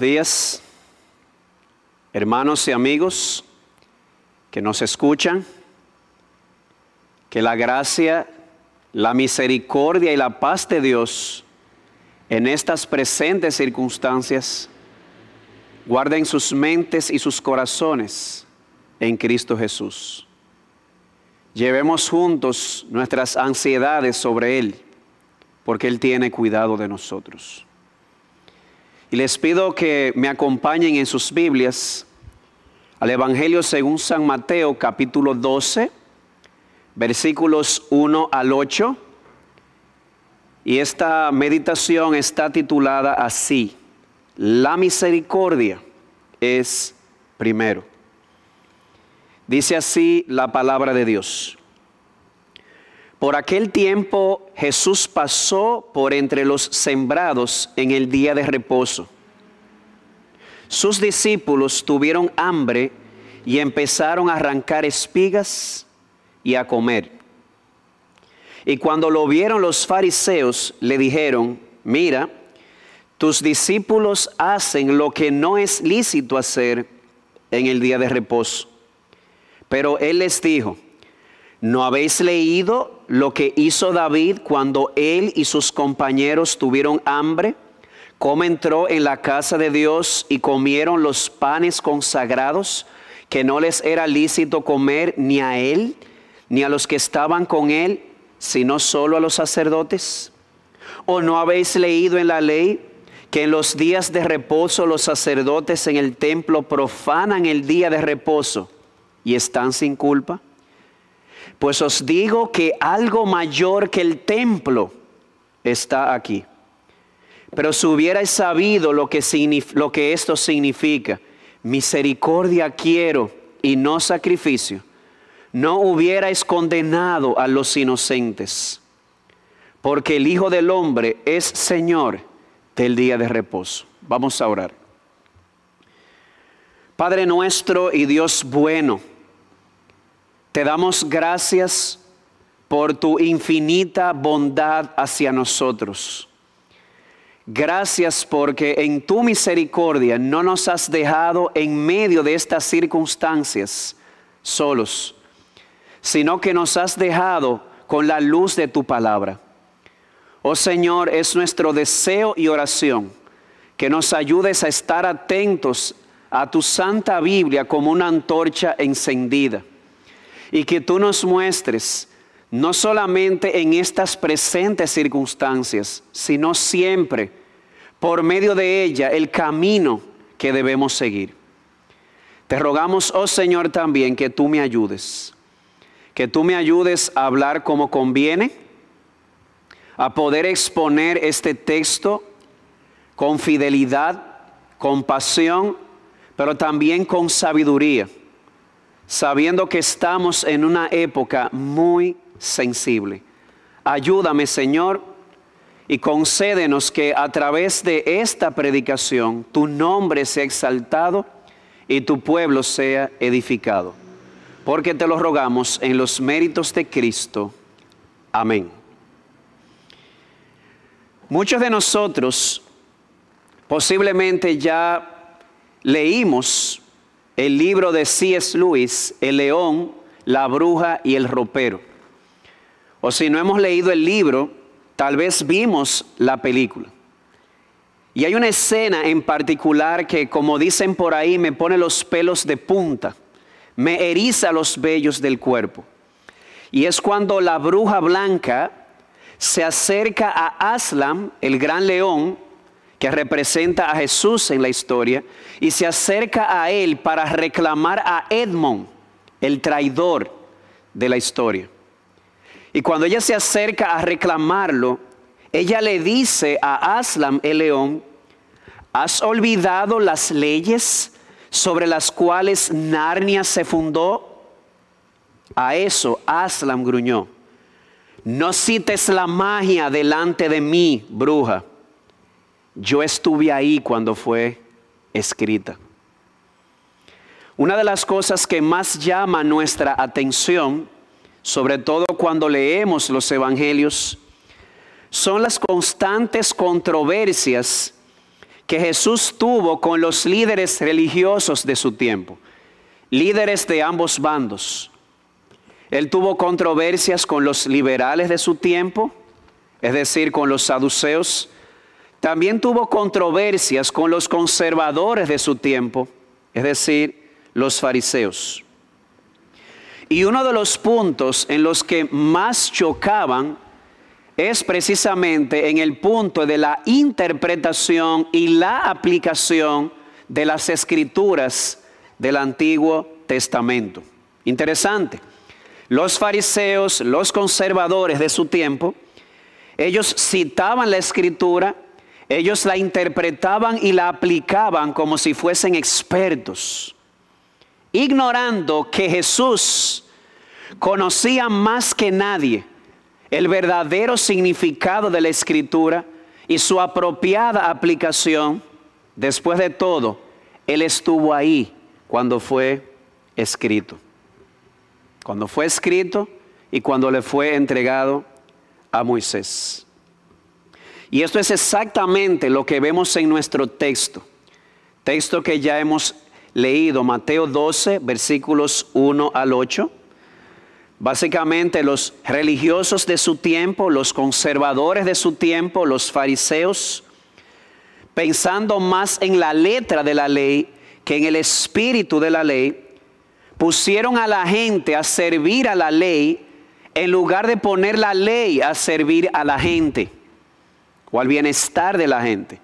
Días, hermanos y amigos que nos escuchan. Que la gracia, la misericordia y la paz de Dios en estas presentes circunstancias guarden sus mentes y sus corazones en Cristo Jesús. Llevemos juntos nuestras ansiedades sobre Él, porque Él tiene cuidado de nosotros. Y les pido que me acompañen en sus Biblias al Evangelio según San Mateo capítulo 12, versículos 1 al 8. Y esta meditación está titulada así, La misericordia es primero. Dice así la palabra de Dios. Por aquel tiempo Jesús pasó por entre los sembrados en el día de reposo. Sus discípulos tuvieron hambre y empezaron a arrancar espigas y a comer. Y cuando lo vieron los fariseos, le dijeron, mira, tus discípulos hacen lo que no es lícito hacer en el día de reposo. Pero él les dijo, ¿no habéis leído lo que hizo David cuando él y sus compañeros tuvieron hambre? ¿Cómo entró en la casa de Dios y comieron los panes consagrados que no les era lícito comer ni a él ni a los que estaban con él, sino solo a los sacerdotes? ¿O no habéis leído en la ley que en los días de reposo los sacerdotes en el templo profanan el día de reposo y están sin culpa? Pues os digo que algo mayor que el templo está aquí. Pero si hubierais sabido lo que, esto significa, misericordia quiero y no sacrificio, no hubierais condenado a los inocentes, porque el Hijo del Hombre es Señor del día de reposo. Vamos a orar. Padre nuestro y Dios bueno, te damos gracias por tu infinita bondad hacia nosotros. Gracias porque en tu misericordia no nos has dejado en medio de estas circunstancias solos, sino que nos has dejado con la luz de tu palabra. Oh Señor, es nuestro deseo y oración que nos ayudes a estar atentos a tu santa Biblia como una antorcha encendida y que tú nos muestres no solamente en estas presentes circunstancias, sino siempre por medio de ella el camino que debemos seguir. Te rogamos, oh Señor, también que tú me ayudes, que tú me ayudes a hablar como conviene a poder exponer este texto con fidelidad, con pasión, pero también con sabiduría, sabiendo que estamos en una época muy sensible. Ayúdame, Señor, y concédenos que a través de esta predicación tu nombre sea exaltado y tu pueblo sea edificado. Porque te lo rogamos en los méritos de Cristo. Amén. Muchos de nosotros posiblemente ya leímos el libro de C.S. Lewis, El león, la bruja y el ropero. O si no hemos leído el libro, tal vez vimos la película. Y hay una escena en particular que, como dicen por ahí, me pone los pelos de punta, me eriza los vellos del cuerpo. Y es cuando la bruja blanca se acerca a Aslam, el gran león, que representa a Jesús en la historia, y se acerca a él para reclamar a Edmond, el traidor de la historia. Y cuando ella se acerca a reclamarlo, ella le dice a Aslam, el león, ¿has olvidado las leyes sobre las cuales Narnia se fundó? A eso Aslam gruñó no cites la magia delante de mí, bruja. Yo estuve ahí cuando fue escrita. Una de las cosas que más llama nuestra atención, sobre todo cuando leemos los evangelios, son las constantes controversias que Jesús tuvo con los líderes religiosos de su tiempo, líderes de ambos bandos. Él tuvo controversias con los liberales de su tiempo, es decir, con los saduceos. También tuvo controversias con los conservadores de su tiempo, es decir, los fariseos. Y uno de los puntos en los que más chocaban es precisamente en el punto de la interpretación y la aplicación de las escrituras del Antiguo Testamento. Interesante. Los fariseos, los conservadores de su tiempo, ellos citaban la escritura, ellos la interpretaban y la aplicaban como si fuesen expertos, ignorando que Jesús conocía más que nadie el verdadero significado de la escritura y su apropiada aplicación. Después de todo, Él estuvo ahí cuando fue escrito cuando fue escrito y cuando le fue entregado a Moisés. Y esto es exactamente lo que vemos en nuestro texto, texto que ya hemos leído, Mateo 12, versículos 1 al 8. Básicamente los religiosos de su tiempo, los conservadores de su tiempo, los fariseos, pensando más en la letra de la ley que en el espíritu de la ley, pusieron a la gente a servir a la ley en lugar de poner la ley a servir a la gente o al bienestar de la gente.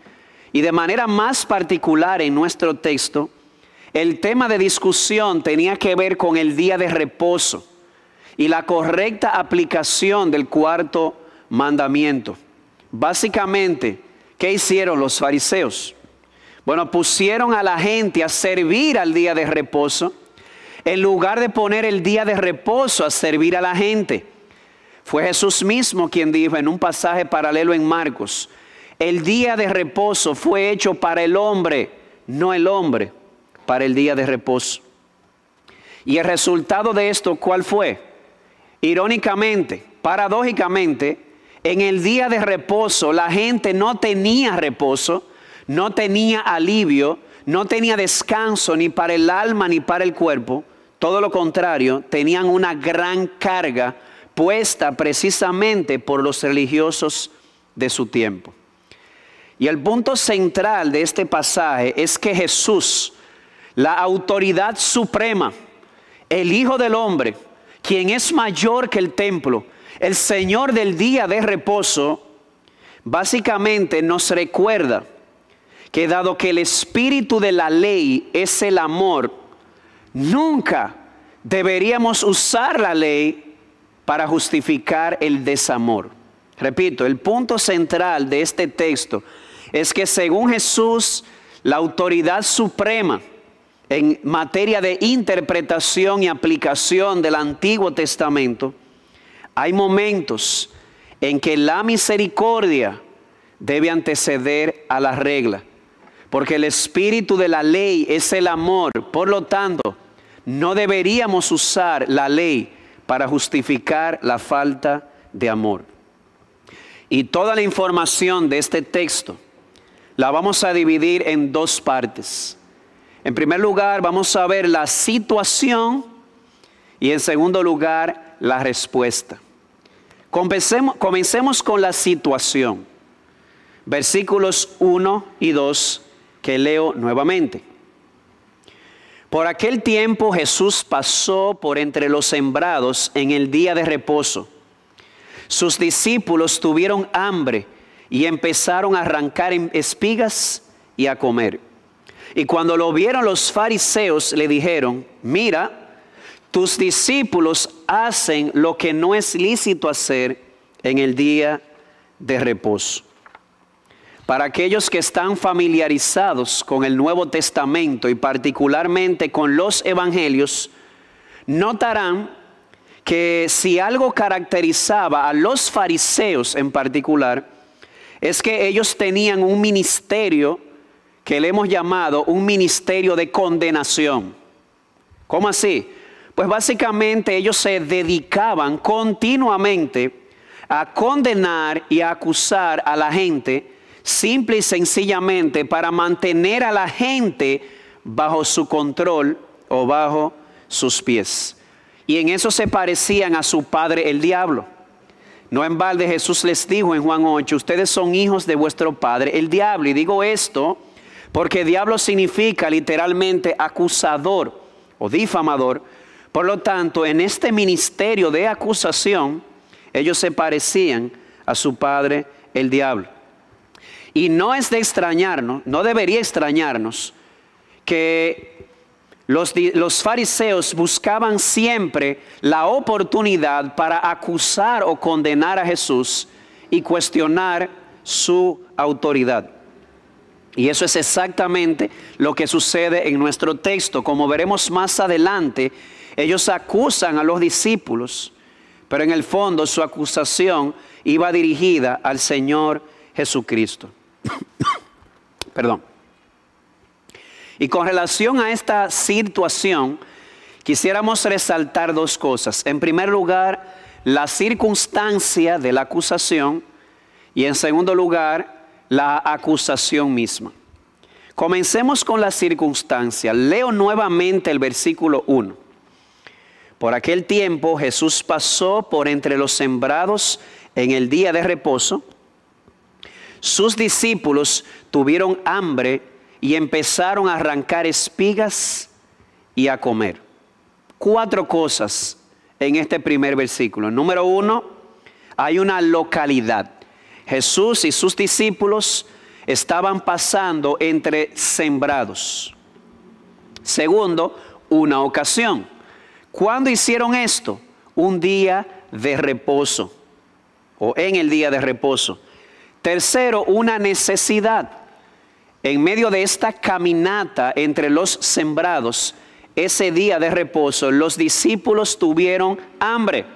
Y de manera más particular en nuestro texto, el tema de discusión tenía que ver con el día de reposo y la correcta aplicación del cuarto mandamiento. Básicamente, ¿qué hicieron los fariseos? Bueno, pusieron a la gente a servir al día de reposo en lugar de poner el día de reposo a servir a la gente. Fue Jesús mismo quien dijo en un pasaje paralelo en Marcos, el día de reposo fue hecho para el hombre, no el hombre para el día de reposo. Y el resultado de esto, ¿cuál fue? Irónicamente, paradójicamente, en el día de reposo la gente no tenía reposo, no tenía alivio, no tenía descanso ni para el alma ni para el cuerpo. Todo lo contrario, tenían una gran carga puesta precisamente por los religiosos de su tiempo. Y el punto central de este pasaje es que Jesús, la autoridad suprema, el Hijo del Hombre, quien es mayor que el templo, el Señor del día de reposo, básicamente nos recuerda que dado que el espíritu de la ley es el amor, nunca deberíamos usar la ley para justificar el desamor. Repito, el punto central de este texto es que según Jesús, la autoridad suprema en materia de interpretación y aplicación del Antiguo Testamento, hay momentos en que la misericordia debe anteceder a la regla, porque el espíritu de la ley es el amor, por lo tanto, no deberíamos usar la ley para justificar la falta de amor. Y toda la información de este texto la vamos a dividir en dos partes. En primer lugar, vamos a ver la situación y en segundo lugar, la respuesta. Comencemos, con la situación. Versículos 1 y 2 que leo nuevamente. Por aquel tiempo Jesús pasó por entre los sembrados en el día de reposo. Sus discípulos tuvieron hambre y empezaron a arrancar espigas y a comer. Y cuando lo vieron los fariseos le dijeron, mira, tus discípulos hacen lo que no es lícito hacer en el día de reposo. Para aquellos que están familiarizados con el Nuevo Testamento y particularmente con los Evangelios, notarán que si algo caracterizaba a los fariseos en particular, es que ellos tenían un ministerio que le hemos llamado un ministerio de condenación. ¿Cómo así? Pues básicamente ellos se dedicaban continuamente a condenar y a acusar a la gente, simple y sencillamente para mantener a la gente bajo su control o bajo sus pies. Y en eso se parecían a su padre el diablo. No en balde Jesús les dijo en Juan 8, ustedes son hijos de vuestro padre el diablo. Y digo esto porque diablo significa literalmente acusador o difamador. Por lo tanto, en este ministerio de acusación, ellos se parecían a su padre, el diablo. Y no es de extrañarnos, no debería extrañarnos que los, fariseos buscaban siempre la oportunidad para acusar o condenar a Jesús y cuestionar su autoridad. Y eso es exactamente lo que sucede en nuestro texto. Como veremos más adelante, ellos acusan a los discípulos, pero en el fondo su acusación iba dirigida al Señor Jesucristo. Perdón. Y con relación a esta situación, quisiéramos resaltar dos cosas. En primer lugar, la circunstancia de la acusación y en segundo lugar, la acusación misma. Comencemos con la circunstancia. Leo nuevamente el versículo 1. Por aquel tiempo Jesús pasó por entre los sembrados en el día de reposo. Sus discípulos tuvieron hambre y empezaron a arrancar espigas y a comer. Cuatro cosas en este primer versículo. Número uno, hay una localidad. Jesús y sus discípulos estaban pasando entre sembrados. Segundo, una ocasión. ¿Cuándo hicieron esto? Un día de reposo o en el día de reposo. Tercero, una necesidad. En medio de esta caminata entre los sembrados, ese día de reposo, los discípulos tuvieron hambre,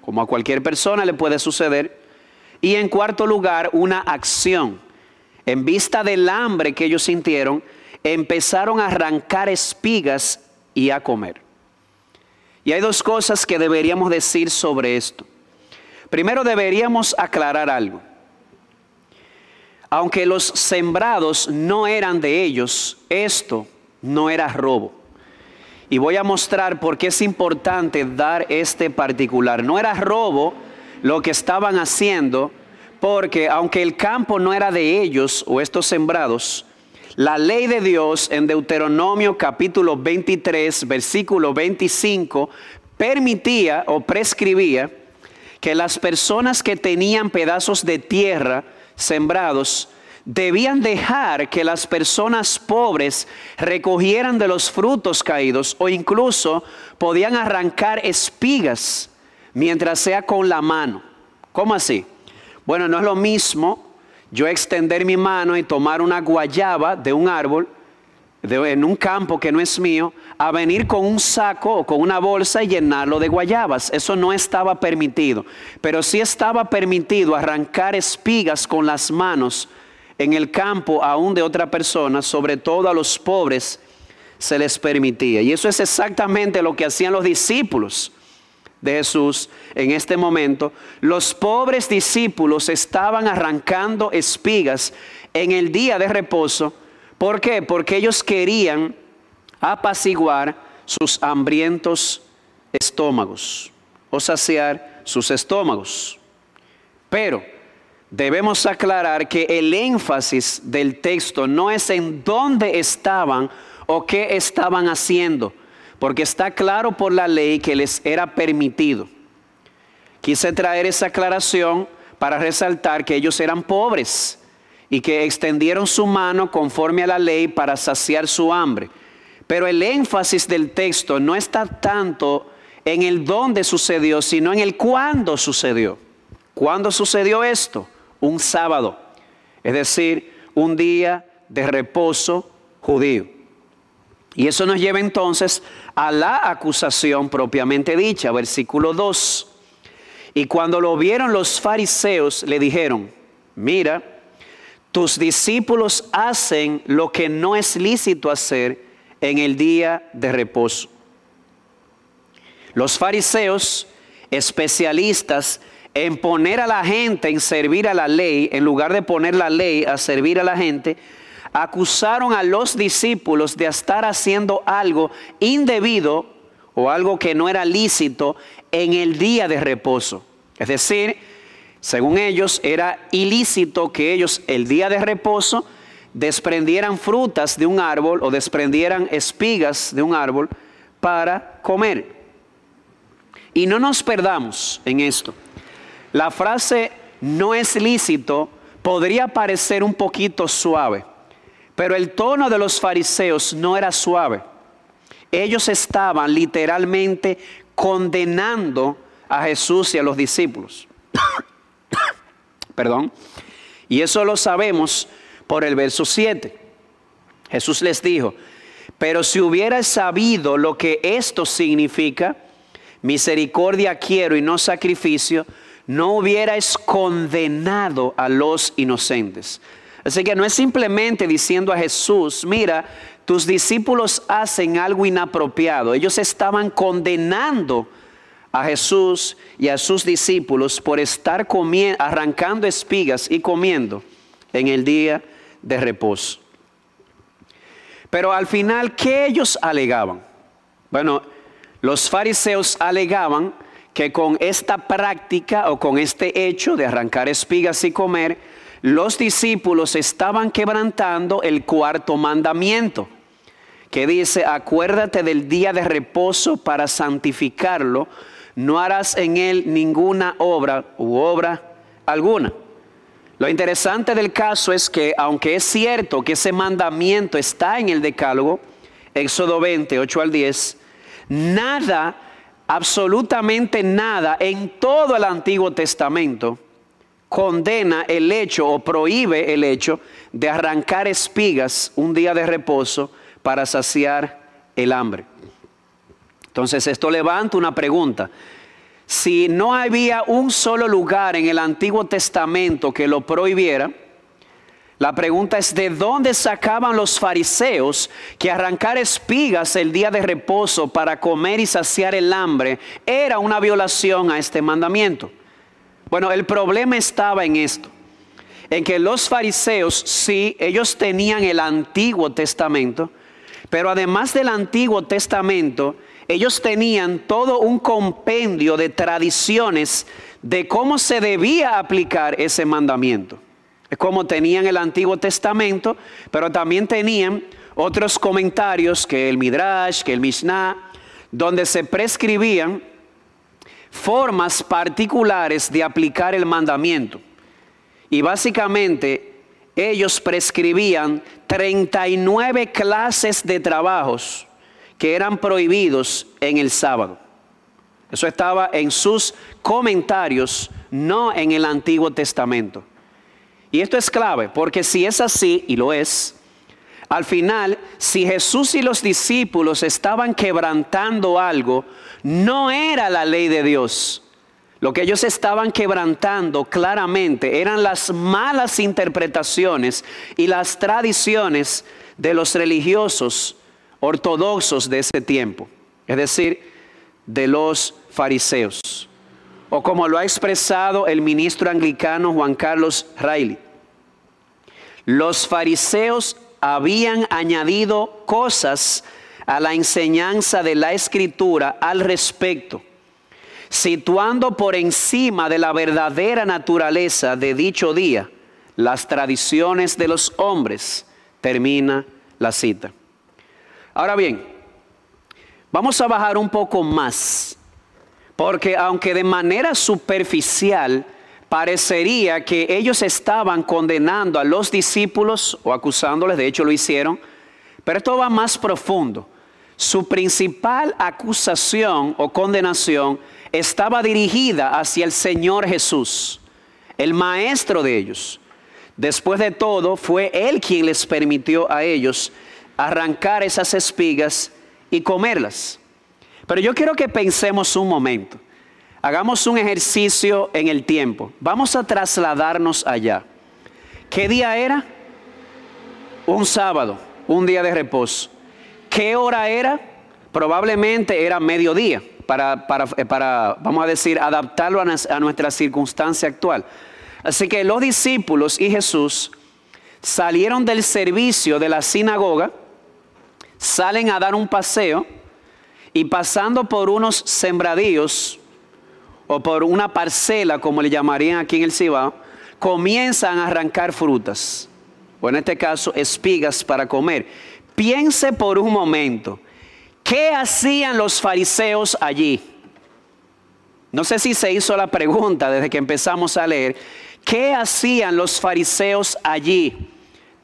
como a cualquier persona le puede suceder. Y en cuarto lugar, una acción. En vista del hambre que ellos sintieron, empezaron a arrancar espigas y a comer. Y hay dos cosas que deberíamos decir sobre esto. Primero deberíamos aclarar algo. Aunque los sembrados no eran de ellos, esto no era robo. Y voy a mostrar por qué es importante dar este particular. No era robo lo que estaban haciendo, porque aunque el campo no era de ellos o estos sembrados, la ley de Dios en Deuteronomio capítulo 23, versículo 25, permitía o prescribía que las personas que tenían pedazos de tierra sembrados debían dejar que las personas pobres recogieran de los frutos caídos o incluso podían arrancar espigas mientras sea con la mano. ¿Cómo así? Bueno, no es lo mismo yo extender mi mano y tomar una guayaba de un árbol en un campo que no es mío, a venir con un saco o con una bolsa y llenarlo de guayabas. Eso no estaba permitido. Pero sí estaba permitido arrancar espigas con las manos en el campo aún de otra persona, sobre todo a los pobres se les permitía. Y eso es exactamente lo que hacían los discípulos de Jesús en este momento, los pobres discípulos estaban arrancando espigas en el día de reposo. ¿Por qué? Porque ellos querían apaciguar sus hambrientos estómagos o saciar sus estómagos. Pero debemos aclarar que el énfasis del texto no es en dónde estaban o qué estaban haciendo porque está claro por la ley que les era permitido. Quise traer esa aclaración para resaltar que ellos eran pobres y que extendieron su mano conforme a la ley para saciar su hambre. Pero el énfasis del texto no está tanto en el dónde sucedió, sino en el cuándo sucedió. ¿Cuándo sucedió esto? Un sábado, es decir, un día de reposo judío. Y eso nos lleva entonces a la acusación propiamente dicha, versículo 2. Y cuando lo vieron los fariseos, le dijeron, mira, tus discípulos hacen lo que no es lícito hacer en el día de reposo. Los fariseos, especialistas en poner a la gente, en servir a la ley, en lugar de poner la ley a servir a la gente, acusaron a los discípulos de estar haciendo algo indebido o algo que no era lícito en el día de reposo. Es decir, según ellos era ilícito que ellos el día de reposo desprendieran frutas de un árbol o desprendieran espigas de un árbol para comer. Y no nos perdamos en esto. La frase no es lícito podría parecer un poquito suave. Pero el tono de los fariseos no era suave. Ellos estaban literalmente condenando a Jesús y a los discípulos. Perdón. Y eso lo sabemos por el verso 7. Jesús les dijo, pero si hubiera sabido lo que esto significa, misericordia quiero y no sacrificio, no hubierais condenado a los inocentes. Así que no es simplemente diciendo a Jesús, mira, tus discípulos hacen algo inapropiado. Ellos estaban condenando a Jesús y a sus discípulos por estar arrancando espigas y comiendo en el día de reposo. Pero al final, ¿qué ellos alegaban? Bueno, los fariseos alegaban que con esta práctica o con este hecho de arrancar espigas y comer, los discípulos estaban quebrantando el cuarto mandamiento, que dice, acuérdate del día de reposo para santificarlo, no harás en él ninguna obra u obra alguna. Lo interesante del caso es que aunque es cierto que ese mandamiento está en el Decálogo, Éxodo 20, 8 al 10, nada, absolutamente nada en todo el Antiguo Testamento condena el hecho o prohíbe el hecho de arrancar espigas un día de reposo para saciar el hambre. Entonces esto levanta una pregunta. Si no había un solo lugar en el Antiguo Testamento que lo prohibiera, la pregunta es de dónde sacaban los fariseos que arrancar espigas el día de reposo para comer y saciar el hambre era una violación a este mandamiento. Bueno, el problema estaba en esto, en que los fariseos sí, ellos tenían el Antiguo Testamento, pero además del Antiguo Testamento, ellos tenían todo un compendio de tradiciones de cómo se debía aplicar ese mandamiento. Es como tenían el Antiguo Testamento, pero también tenían otros comentarios que el Midrash, que el Mishnah, donde se prescribían formas particulares de aplicar el mandamiento. Y básicamente ellos prescribían 39 clases de trabajos que eran prohibidos en el sábado. Eso estaba en sus comentarios, no en el Antiguo Testamento. Y esto es clave, porque si es así, y lo es, al final, si Jesús y los discípulos estaban quebrantando algo, no era la ley de Dios. Lo que ellos estaban quebrantando claramente eran las malas interpretaciones y las tradiciones de los religiosos ortodoxos de ese tiempo, es decir, de los fariseos. O como lo ha expresado el ministro anglicano Juan Carlos Riley, los fariseos habían añadido cosas a la enseñanza de la escritura al respecto, situando por encima de la verdadera naturaleza de dicho día las tradiciones de los hombres, termina la cita. Ahora bien, vamos a bajar un poco más, porque aunque de manera superficial parecería que ellos estaban condenando a los discípulos o acusándoles, de hecho lo hicieron, pero esto va más profundo. Su principal acusación o condenación estaba dirigida hacia el Señor Jesús, el maestro de ellos. Después de todo, fue Él quien les permitió a ellos arrancar esas espigas y comerlas. Pero yo quiero que pensemos un momento. Hagamos un ejercicio en el tiempo. Vamos a trasladarnos allá. ¿Qué día era? Un sábado, un día de reposo. ¿Qué hora era? Probablemente era mediodía, para, para, vamos a decir, adaptarlo a, a nuestra circunstancia actual. Así que los discípulos y Jesús salieron del servicio de la sinagoga, salen a dar un paseo y pasando por unos sembradíos, o por una parcela, como le llamarían aquí en el Cibao, comienzan a arrancar frutas, o en este caso espigas para comer. Piense por un momento, ¿qué hacían los fariseos allí? No sé si se hizo la pregunta desde que empezamos a leer, ¿qué hacían los fariseos allí?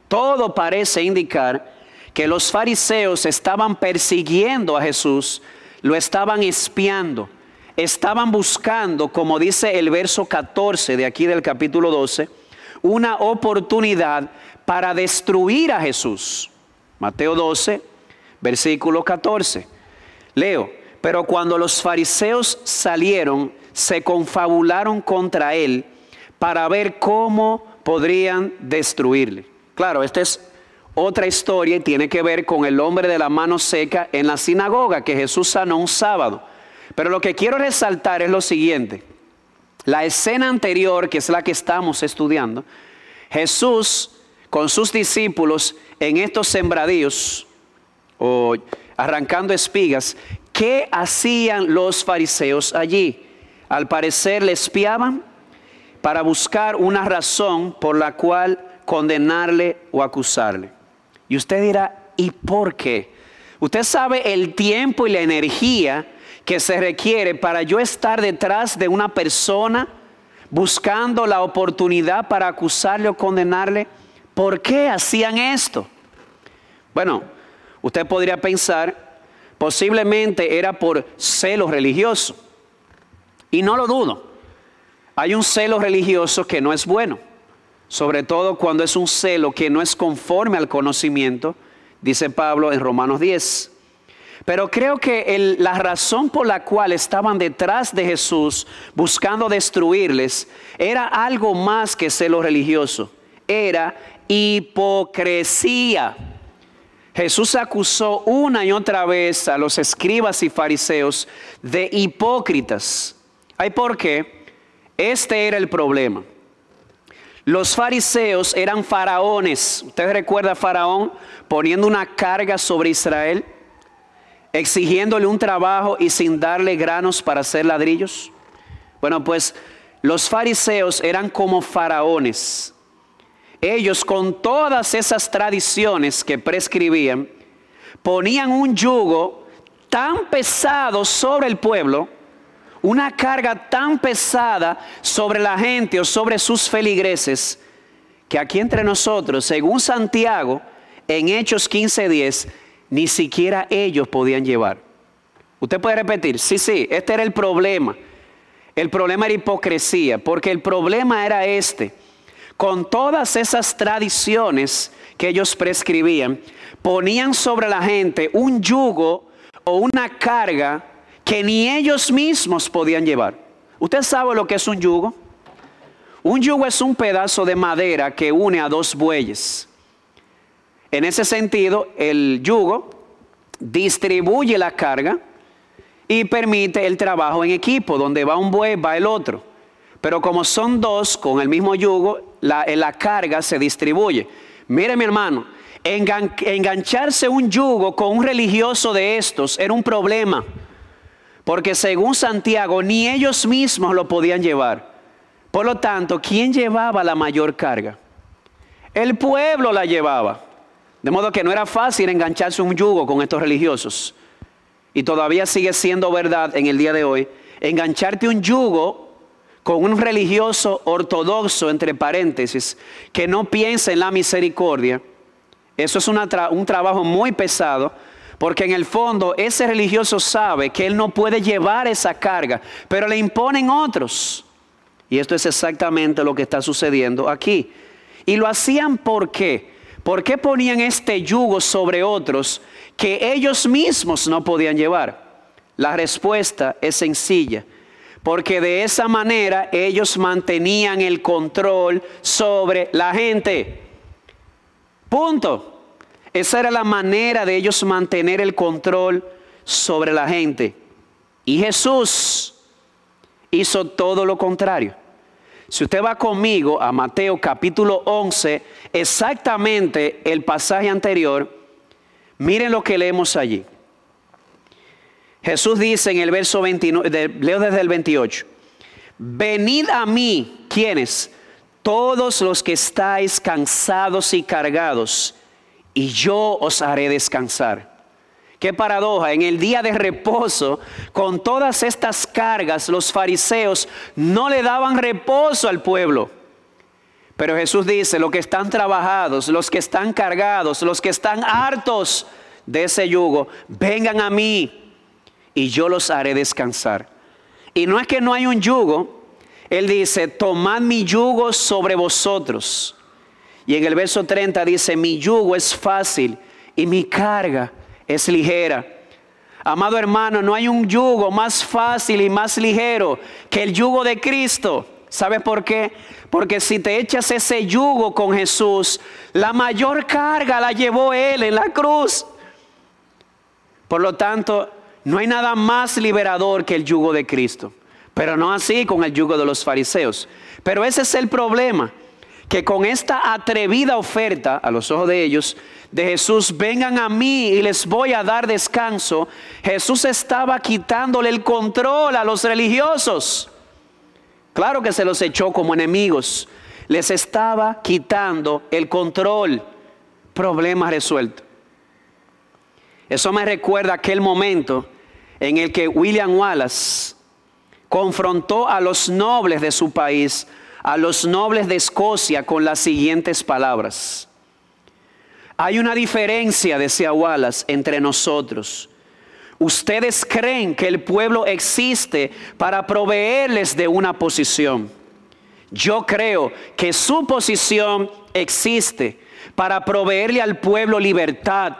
Todo parece indicar que los fariseos estaban persiguiendo a Jesús, lo estaban espiando estaban buscando, como dice el verso 14 de aquí del capítulo 12, una oportunidad para destruir a Jesús. Mateo 12, versículo 14. Leo, pero cuando los fariseos salieron, se confabularon contra él para ver cómo podrían destruirle. Claro, esta es otra historia tiene que ver con el hombre de la mano seca en la sinagoga que Jesús sanó un sábado. Pero lo que quiero resaltar es lo siguiente. La escena anterior, que es la que estamos estudiando, Jesús con sus discípulos en estos sembradíos o arrancando espigas, ¿qué hacían los fariseos allí? Al parecer le espiaban para buscar una razón por la cual condenarle o acusarle. Y usted dirá, ¿y por qué? Usted sabe el tiempo y la energía que se requiere para yo estar detrás de una persona, buscando la oportunidad para acusarle o condenarle. ¿Por qué hacían esto? Bueno, usted podría pensar, posiblemente era por celo religioso. Y no lo dudo. Hay un celo religioso que no es bueno, sobre todo cuando es un celo que no es conforme al conocimiento, dice Pablo en Romanos 10. Pero creo que la razón por la cual estaban detrás de Jesús buscando destruirles era algo más que celo religioso, era hipocresía. Jesús acusó una y otra vez a los escribas y fariseos de hipócritas. ¿Hay por qué? Este era el problema. Los fariseos eran faraones. ¿Usted recuerda a Faraón poniendo una carga sobre Israel? exigiéndole un trabajo y sin darle granos para hacer ladrillos? Bueno, pues los fariseos eran como faraones. Ellos con todas esas tradiciones que prescribían, ponían un yugo tan pesado sobre el pueblo, una carga tan pesada sobre la gente o sobre sus feligreses, que aquí entre nosotros, según Santiago, en Hechos 15:10, ni siquiera ellos podían llevar. Usted puede repetir, sí, sí, este era el problema. El problema era hipocresía, porque el problema era este. Con todas esas tradiciones que ellos prescribían, ponían sobre la gente un yugo o una carga que ni ellos mismos podían llevar. ¿Usted sabe lo que es un yugo? Un yugo es un pedazo de madera que une a dos bueyes. En ese sentido, el yugo distribuye la carga y permite el trabajo en equipo, donde va un buey, va el otro. Pero como son dos con el mismo yugo, la, carga se distribuye. Mire mi hermano, engancharse un yugo con un religioso de estos era un problema, porque según Santiago ni ellos mismos lo podían llevar. Por lo tanto, ¿quién llevaba la mayor carga? El pueblo la llevaba. De modo que no era fácil engancharse un yugo con estos religiosos. Y todavía sigue siendo verdad en el día de hoy. Engancharte un yugo con un religioso ortodoxo, entre paréntesis, que no piensa en la misericordia. Eso es un trabajo muy pesado, porque en el fondo ese religioso sabe que él no puede llevar esa carga, pero le imponen otros. Y esto es exactamente lo que está sucediendo aquí. Y lo hacían porque ¿Por qué ponían este yugo sobre otros que ellos mismos no podían llevar? La respuesta es sencilla. Porque de esa manera ellos mantenían el control sobre la gente. Punto. Esa era la manera de ellos mantener el control sobre la gente. Y Jesús hizo todo lo contrario. Si usted va conmigo a Mateo capítulo 11, exactamente el pasaje anterior, miren lo que leemos allí. Jesús dice en el verso 29, leo desde el 28, venid a mí, quienes, todos los que estáis cansados y cargados, y yo os haré descansar. Qué paradoja, en el día de reposo, con todas estas cargas, los fariseos no le daban reposo al pueblo. Pero Jesús dice, los que están trabajados, los que están cargados, los que están hartos de ese yugo, vengan a mí y yo los haré descansar. Y no es que no hay un yugo, Él dice, tomad mi yugo sobre vosotros. Y en el verso 30 dice, mi yugo es fácil y mi carga es ligera. Amado hermano, no hay un yugo más fácil y más ligero que el yugo de Cristo. ¿Sabes por qué? Porque si te echas ese yugo con Jesús, la mayor carga la llevó Él en la cruz. Por lo tanto, no hay nada más liberador que el yugo de Cristo. Pero no así con el yugo de los fariseos. Pero ese es el problema que con esta atrevida oferta a los ojos de ellos de Jesús, vengan a mí y les voy a dar descanso, Jesús estaba quitándole el control a los religiosos. Claro que se los echó como enemigos, les estaba quitando el control. Problema resuelto. Eso me recuerda aquel momento en el que William Wallace confrontó a los nobles de su país, a los nobles de Escocia, con las siguientes palabras. Hay una diferencia, decía Wallace, entre nosotros. Ustedes creen que el pueblo existe para proveerles de una posición. Yo creo que su posición existe para proveerle al pueblo libertad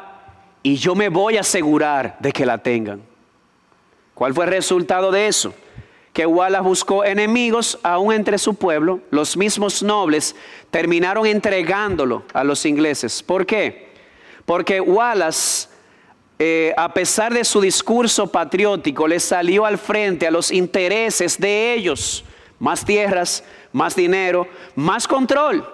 y yo me voy a asegurar de que la tengan. ¿Cuál fue el resultado de eso? Que Wallace buscó enemigos aún entre su pueblo, los mismos nobles terminaron entregándolo a los ingleses. ¿Por qué? Porque Wallace, eh, a pesar de su discurso patriótico, le salió al frente a los intereses de ellos. Más tierras, más dinero, más control.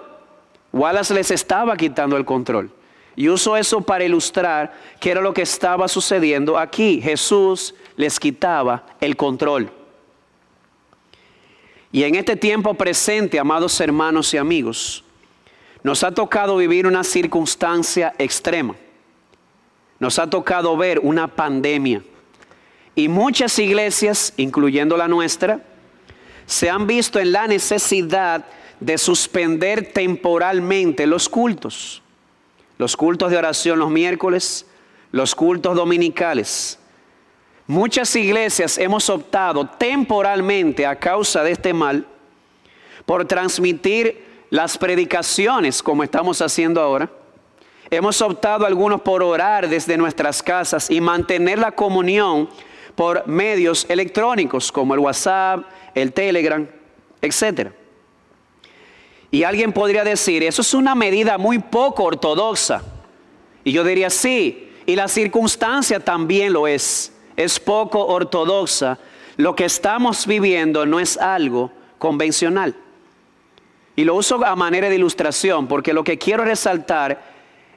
Wallace les estaba quitando el control. Y uso eso para ilustrar qué era lo que estaba sucediendo aquí. Jesús les quitaba el control. Y en este tiempo presente, amados hermanos y amigos, nos ha tocado vivir una circunstancia extrema. Nos ha tocado ver una pandemia. Y muchas iglesias, incluyendo la nuestra, se han visto en la necesidad de suspender temporalmente los cultos. Los cultos de oración los miércoles, los cultos dominicales. Muchas iglesias hemos optado temporalmente a causa de este mal por transmitir las predicaciones como estamos haciendo ahora. Hemos optado algunos por orar desde nuestras casas y mantener la comunión por medios electrónicos como el WhatsApp, el Telegram, etc. Y alguien podría decir, eso es una medida muy poco ortodoxa. Y yo diría, sí, y la circunstancia también lo es es poco ortodoxa, lo que estamos viviendo no es algo convencional. Y lo uso a manera de ilustración porque lo que quiero resaltar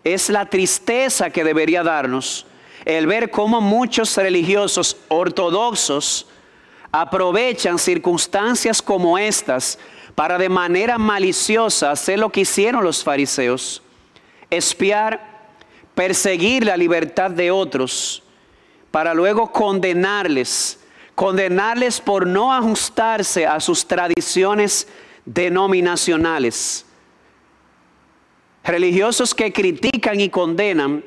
es la tristeza que debería darnos el ver cómo muchos religiosos ortodoxos aprovechan circunstancias como estas para de manera maliciosa hacer lo que hicieron los fariseos, espiar, perseguir la libertad de otros para luego condenarles, condenarles por no ajustarse a sus tradiciones denominacionales. Religiosos que critican y condenan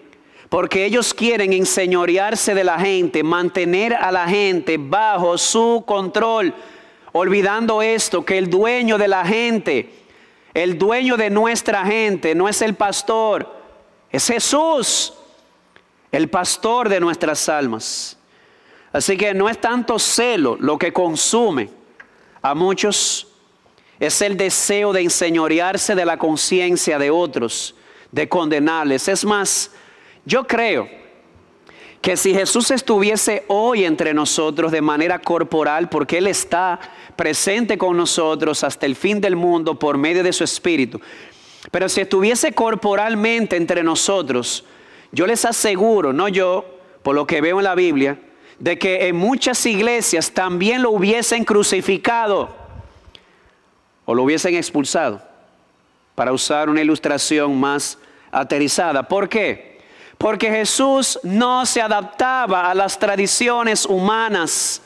porque ellos quieren enseñorearse de la gente, mantener a la gente bajo su control, olvidando esto, que el dueño de la gente, el dueño de nuestra gente no es el pastor, es Jesús el pastor de nuestras almas. Así que no es tanto celo lo que consume a muchos, es el deseo de enseñorearse de la conciencia de otros, de condenarles. Es más, yo creo que si Jesús estuviese hoy entre nosotros de manera corporal, porque Él está presente con nosotros hasta el fin del mundo por medio de su Espíritu, pero si estuviese corporalmente entre nosotros, yo les aseguro, no yo, por lo que veo en la Biblia, de que en muchas iglesias también lo hubiesen crucificado o lo hubiesen expulsado, para usar una ilustración más aterrizada. ¿Por qué? Porque Jesús no se adaptaba a las tradiciones humanas.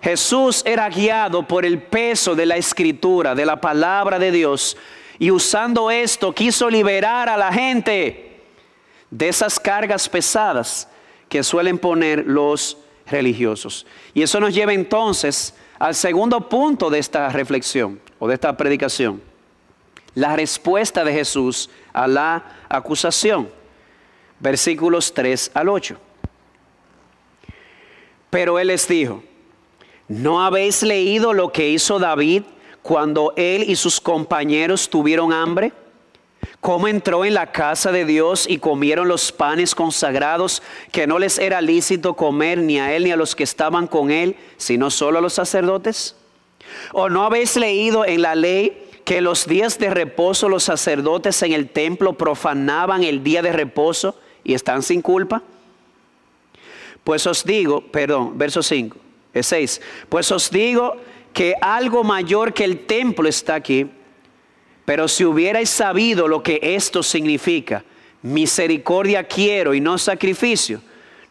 Jesús era guiado por el peso de la escritura, de la palabra de Dios, y usando esto quiso liberar a la gente de esas cargas pesadas que suelen poner los religiosos. Y eso nos lleva entonces al segundo punto de esta reflexión o de esta predicación. La respuesta de Jesús a la acusación. Versículos 3 al 8. Pero él les dijo, ¿no habéis leído lo que hizo David cuando él y sus compañeros tuvieron hambre? Cómo entró en la casa de Dios y comieron los panes consagrados que no les era lícito comer ni a él ni a los que estaban con él, sino solo a los sacerdotes? ¿O no habéis leído en la ley que los días de reposo los sacerdotes en el templo profanaban el día de reposo y están sin culpa? Pues os digo, perdón, verso 5, 6, pues os digo que algo mayor que el templo está aquí pero si hubierais sabido lo que esto significa, misericordia quiero y no sacrificio,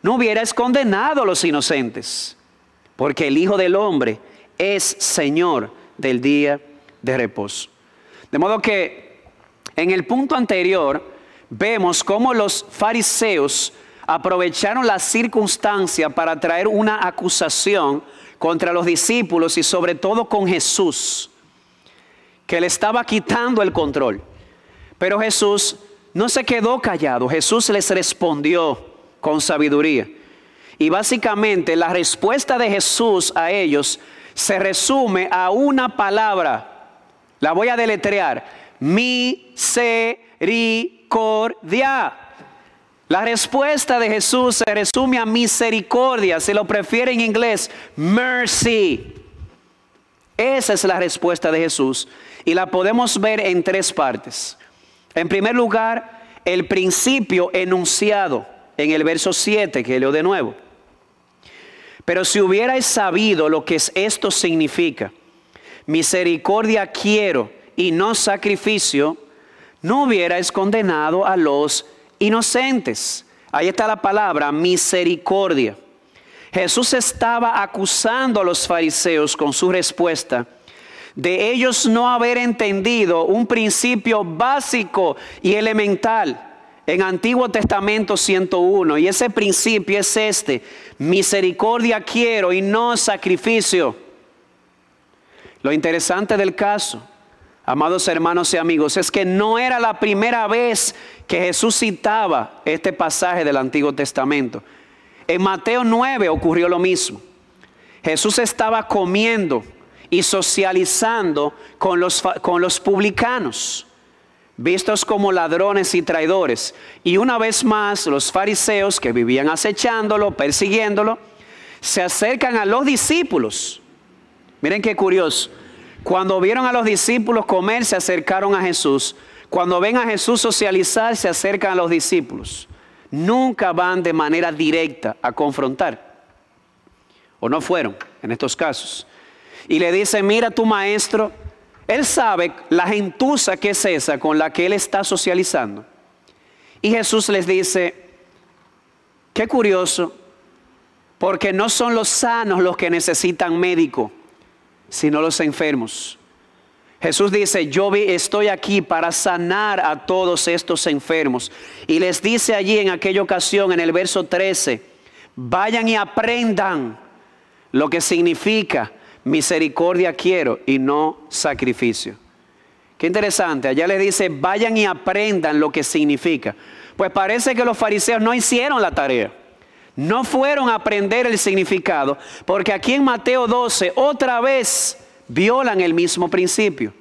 no hubierais condenado a los inocentes, porque el Hijo del Hombre es Señor del día de reposo. De modo que en el punto anterior vemos cómo los fariseos aprovecharon la circunstancia para traer una acusación contra los discípulos y sobre todo con Jesús, que le estaba quitando el control. Pero Jesús no se quedó callado, Jesús les respondió con sabiduría. Y básicamente la respuesta de Jesús a ellos se resume a una palabra. La voy a deletrear. Misericordia. La respuesta de Jesús se resume a misericordia. Si lo prefiere en inglés, mercy. Esa es la respuesta de Jesús. Y la podemos ver en tres partes. En primer lugar, el principio enunciado en el verso 7, que leo de nuevo. Pero si hubierais sabido lo que esto significa, misericordia quiero y no sacrificio, no hubierais condenado a los inocentes. Ahí está la palabra misericordia. Jesús estaba acusando a los fariseos con su respuesta de ellos no haber entendido un principio básico y elemental en Antiguo Testamento 101. Y ese principio es este, misericordia quiero y no sacrificio. Lo interesante del caso, amados hermanos y amigos, es que no era la primera vez que Jesús citaba este pasaje del Antiguo Testamento. En Mateo 9 ocurrió lo mismo. Jesús estaba comiendo y socializando con los, con los publicanos vistos como ladrones y traidores. Y una vez más, los fariseos que vivían acechándolo, persiguiéndolo, se acercan a los discípulos. Miren qué curioso. Cuando vieron a los discípulos comer, se acercaron a Jesús. Cuando ven a Jesús socializar, se acercan a los discípulos. Nunca van de manera directa a confrontar. O no fueron en estos casos. Y le dicen, mira tu maestro, él sabe la gentuza que es esa con la que él está socializando. Y Jesús les dice, qué curioso, porque no son los sanos los que necesitan médico, sino los enfermos. Jesús dice, yo estoy aquí para sanar a todos estos enfermos. Y les dice allí en aquella ocasión, en el verso 13, vayan y aprendan lo que significa misericordia quiero y no sacrificio. Qué interesante, allá le dice, vayan y aprendan lo que significa. Pues parece que los fariseos no hicieron la tarea. No fueron a aprender el significado, porque aquí en Mateo 12 otra vez violan el mismo principio.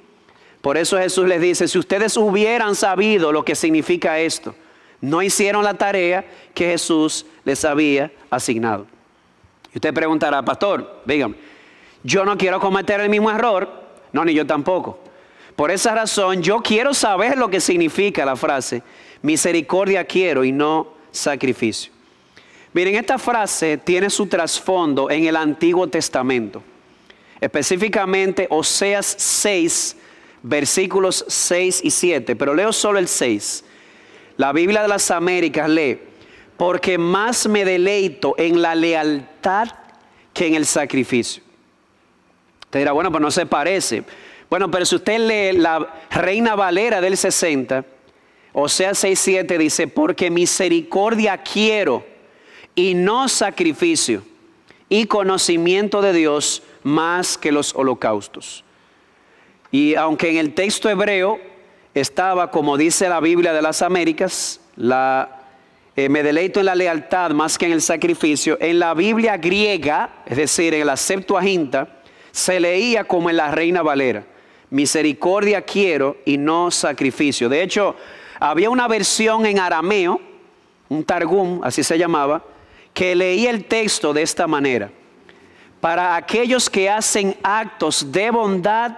Por eso Jesús les dice, si ustedes hubieran sabido lo que significa esto, no hicieron la tarea que Jesús les había asignado. Y usted preguntará, pastor, dígame, yo no quiero cometer el mismo error, no, ni yo tampoco. Por esa razón, yo quiero saber lo que significa la frase, misericordia quiero y no sacrificio. Miren, esta frase tiene su trasfondo en el Antiguo Testamento, específicamente Oseas 6, versículos 6 y 7, pero leo solo el 6. La Biblia de las Américas lee, porque más me deleito en la lealtad que en el sacrificio Usted dirá, bueno, pues no se parece. Bueno, pero si usted lee la Reina Valera del 60, o sea 6.7 dice, porque misericordia quiero y no sacrificio y conocimiento de Dios más que los holocaustos. Y aunque en el texto hebreo estaba, como dice la Biblia de las Américas, la, eh, me deleito en la lealtad más que en el sacrificio, en la Biblia griega, es decir, en la Septuaginta, se leía como en la Reina Valera. Misericordia quiero y no sacrificio. De hecho, había una versión en arameo, un targum, así se llamaba, que leía el texto de esta manera. Para aquellos que hacen actos de bondad,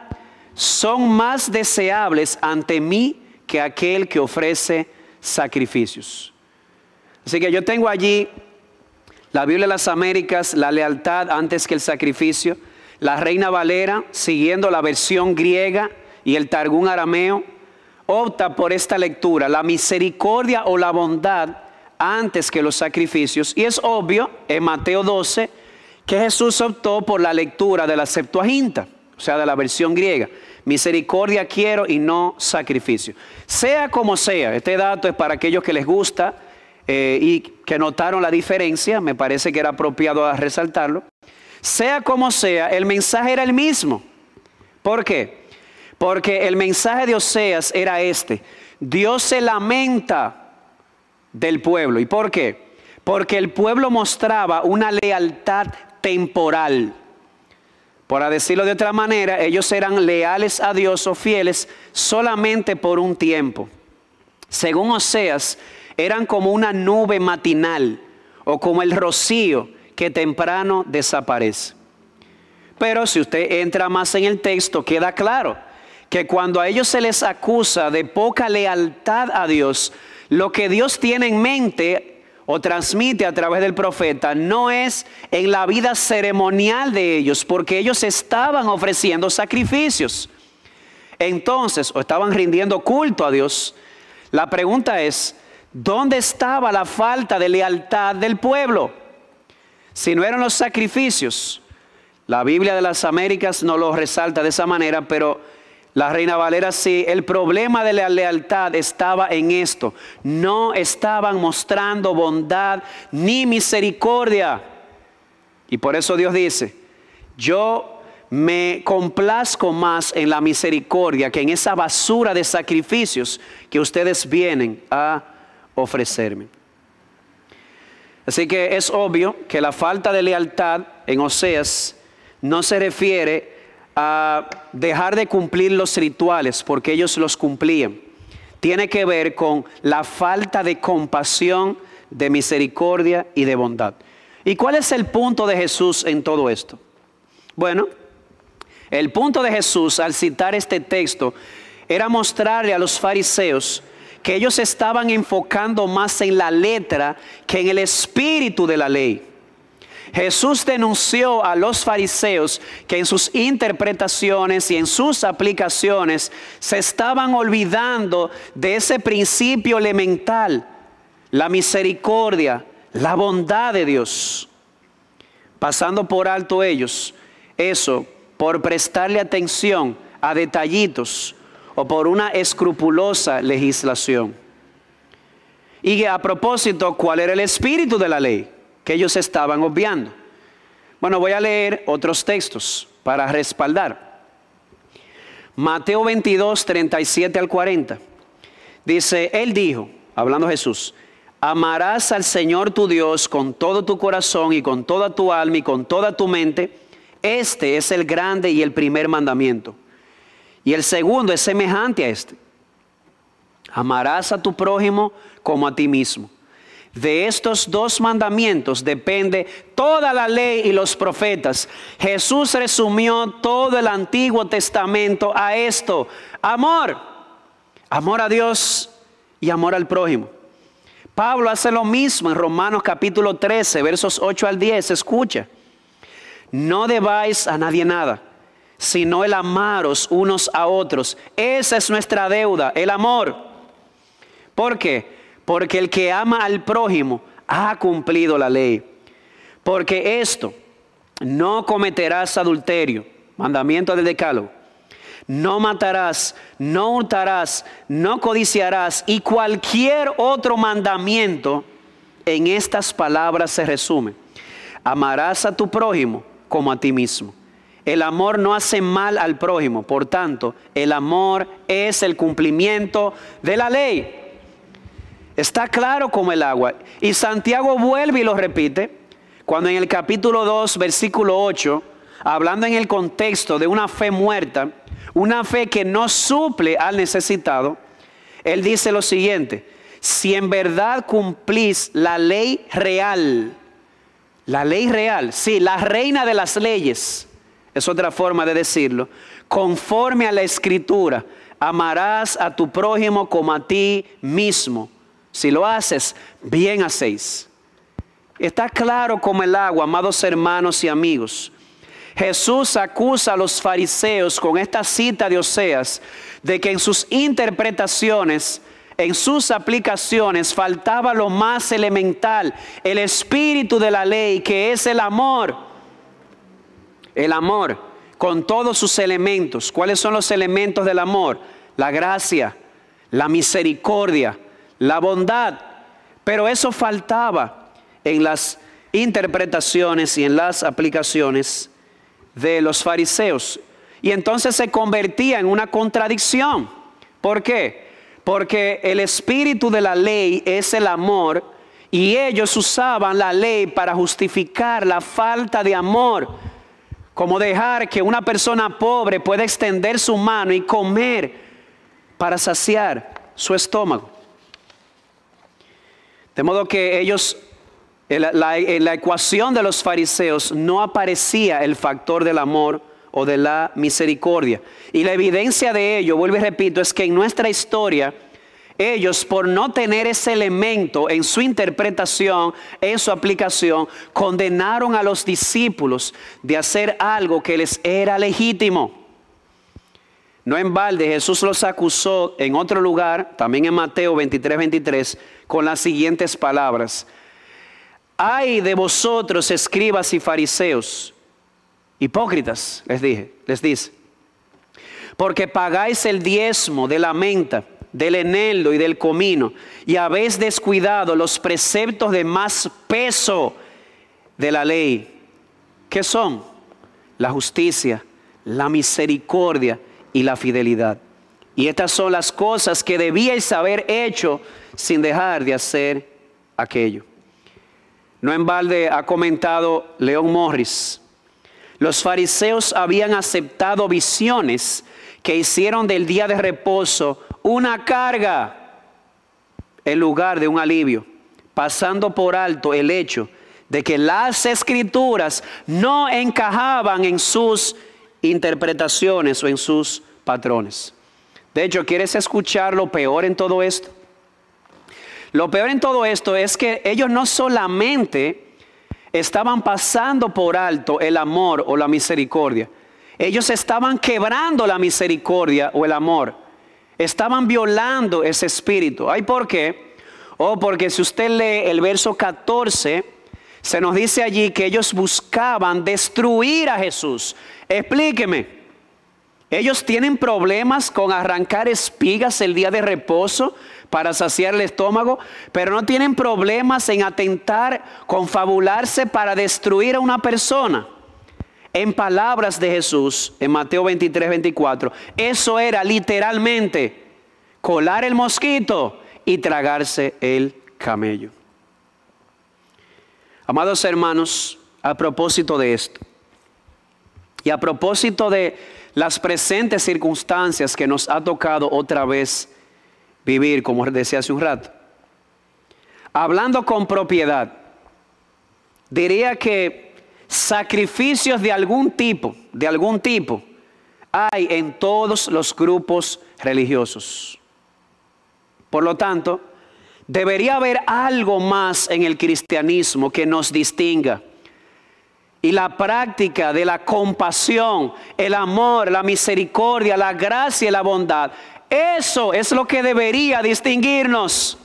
son más deseables ante mí que aquel que ofrece sacrificios. Así que yo tengo allí la Biblia de las Américas, la lealtad antes que el sacrificio. La Reina Valera, siguiendo la versión griega y el Targún arameo, opta por esta lectura, la misericordia o la bondad antes que los sacrificios. Y es obvio en Mateo 12 que Jesús optó por la lectura de la Septuaginta, o sea, de la versión griega. Misericordia quiero y no sacrificio. Sea como sea, este dato es para aquellos que les gusta eh, y que notaron la diferencia, me parece que era apropiado resaltarlo. Sea como sea, el mensaje era el mismo. ¿Por qué? Porque el mensaje de Oseas era este. Dios se lamenta del pueblo. ¿Y por qué? Porque el pueblo mostraba una lealtad temporal. Por decirlo de otra manera, ellos eran leales a Dios o fieles solamente por un tiempo. Según Oseas, eran como una nube matinal o como el rocío que temprano desaparece. Pero si usted entra más en el texto, queda claro que cuando a ellos se les acusa de poca lealtad a Dios, lo que Dios tiene en mente o transmite a través del profeta no es en la vida ceremonial de ellos, porque ellos estaban ofreciendo sacrificios. Entonces, o estaban rindiendo culto a Dios. La pregunta es, ¿dónde estaba la falta de lealtad del pueblo? Si no eran los sacrificios, la Biblia de las Américas no lo resalta de esa manera, pero la reina Valera sí, el problema de la lealtad estaba en esto. No estaban mostrando bondad ni misericordia. Y por eso Dios dice, yo me complazco más en la misericordia que en esa basura de sacrificios que ustedes vienen a ofrecerme. Así que es obvio que la falta de lealtad en Oseas no se refiere a dejar de cumplir los rituales porque ellos los cumplían. Tiene que ver con la falta de compasión, de misericordia y de bondad. ¿Y cuál es el punto de Jesús en todo esto? Bueno, el punto de Jesús al citar este texto era mostrarle a los fariseos que ellos estaban enfocando más en la letra que en el espíritu de la ley. Jesús denunció a los fariseos que en sus interpretaciones y en sus aplicaciones se estaban olvidando de ese principio elemental, la misericordia, la bondad de Dios. Pasando por alto ellos, eso por prestarle atención a detallitos o por una escrupulosa legislación. Y a propósito, ¿cuál era el espíritu de la ley? que ellos estaban obviando. Bueno, voy a leer otros textos para respaldar. Mateo 22, 37 al 40. Dice, Él dijo, hablando Jesús, amarás al Señor tu Dios con todo tu corazón y con toda tu alma y con toda tu mente. Este es el grande y el primer mandamiento. Y el segundo es semejante a este. Amarás a tu prójimo como a ti mismo. De estos dos mandamientos depende toda la ley y los profetas. Jesús resumió todo el Antiguo Testamento a esto. Amor. Amor a Dios y amor al prójimo. Pablo hace lo mismo en Romanos capítulo 13, versos 8 al 10. Escucha. No debáis a nadie nada, sino el amaros unos a otros. Esa es nuestra deuda, el amor. ¿Por qué? Porque el que ama al prójimo ha cumplido la ley. Porque esto, no cometerás adulterio, mandamiento del decálogo. No matarás, no hurtarás, no codiciarás y cualquier otro mandamiento en estas palabras se resume. Amarás a tu prójimo como a ti mismo. El amor no hace mal al prójimo, por tanto, el amor es el cumplimiento de la ley. Está claro como el agua. Y Santiago vuelve y lo repite cuando en el capítulo 2, versículo 8, hablando en el contexto de una fe muerta, una fe que no suple al necesitado, él dice lo siguiente, si en verdad cumplís la ley real, la ley real, sí, la reina de las leyes, es otra forma de decirlo, conforme a la escritura, amarás a tu prójimo como a ti mismo. Si lo haces, bien hacéis. Está claro como el agua, amados hermanos y amigos. Jesús acusa a los fariseos con esta cita de Oseas de que en sus interpretaciones, en sus aplicaciones, faltaba lo más elemental, el espíritu de la ley, que es el amor. El amor, con todos sus elementos. ¿Cuáles son los elementos del amor? La gracia, la misericordia, la bondad. Pero eso faltaba en las interpretaciones y en las aplicaciones de los fariseos. Y entonces se convertía en una contradicción. ¿Por qué? Porque el espíritu de la ley es el amor y ellos usaban la ley para justificar la falta de amor, como dejar que una persona pobre pueda extender su mano y comer para saciar su estómago. De modo que ellos, en la, ecuación de los fariseos no aparecía el factor del amor o de la misericordia. Y la evidencia de ello, vuelvo y repito, es que en nuestra historia, ellos por no tener ese elemento en su interpretación, en su aplicación, condenaron a los discípulos de hacer algo que les era legítimo. No en balde, Jesús los acusó en otro lugar, también en Mateo 23, 23, con las siguientes palabras. Ay de vosotros, escribas y fariseos, hipócritas, les dije, les dice, porque pagáis el diezmo de la menta, del eneldo y del comino, y habéis descuidado los preceptos de más peso de la ley, que son la justicia, la misericordia y la fidelidad. Y estas son las cosas que debíais haber hecho sin dejar de hacer aquello. No en balde ha comentado León Morris, los fariseos habían aceptado visiones que hicieron del día de reposo una carga en lugar de un alivio, pasando por alto el hecho de que las escrituras no encajaban en sus interpretaciones o en sus patrones. De hecho, ¿quieres escuchar lo peor en todo esto? Lo peor en todo esto es que ellos no solamente estaban pasando por alto el amor o la misericordia. Ellos estaban quebrando la misericordia o el amor. Estaban violando ese espíritu. ¿Ay por qué? Oh, porque si usted lee el verso 14, se nos dice allí que ellos buscaban destruir a Jesús. Explíqueme. Ellos tienen problemas con arrancar espigas el día de reposo para saciar el estómago, pero no tienen problemas en atentar, confabularse para destruir a una persona. En palabras de Jesús, en Mateo 23, 24, eso era literalmente colar el mosquito y tragarse el camello. Amados hermanos, a propósito de esto, y a propósito de las presentes circunstancias que nos ha tocado otra vez vivir, como decía hace un rato. Hablando con propiedad, diría que sacrificios de algún tipo, de algún tipo, hay en todos los grupos religiosos. Por lo tanto, debería haber algo más en el cristianismo que nos distinga. Y la práctica de la compasión, el amor, la misericordia, la gracia y la bondad eso es lo que debería distinguirnos.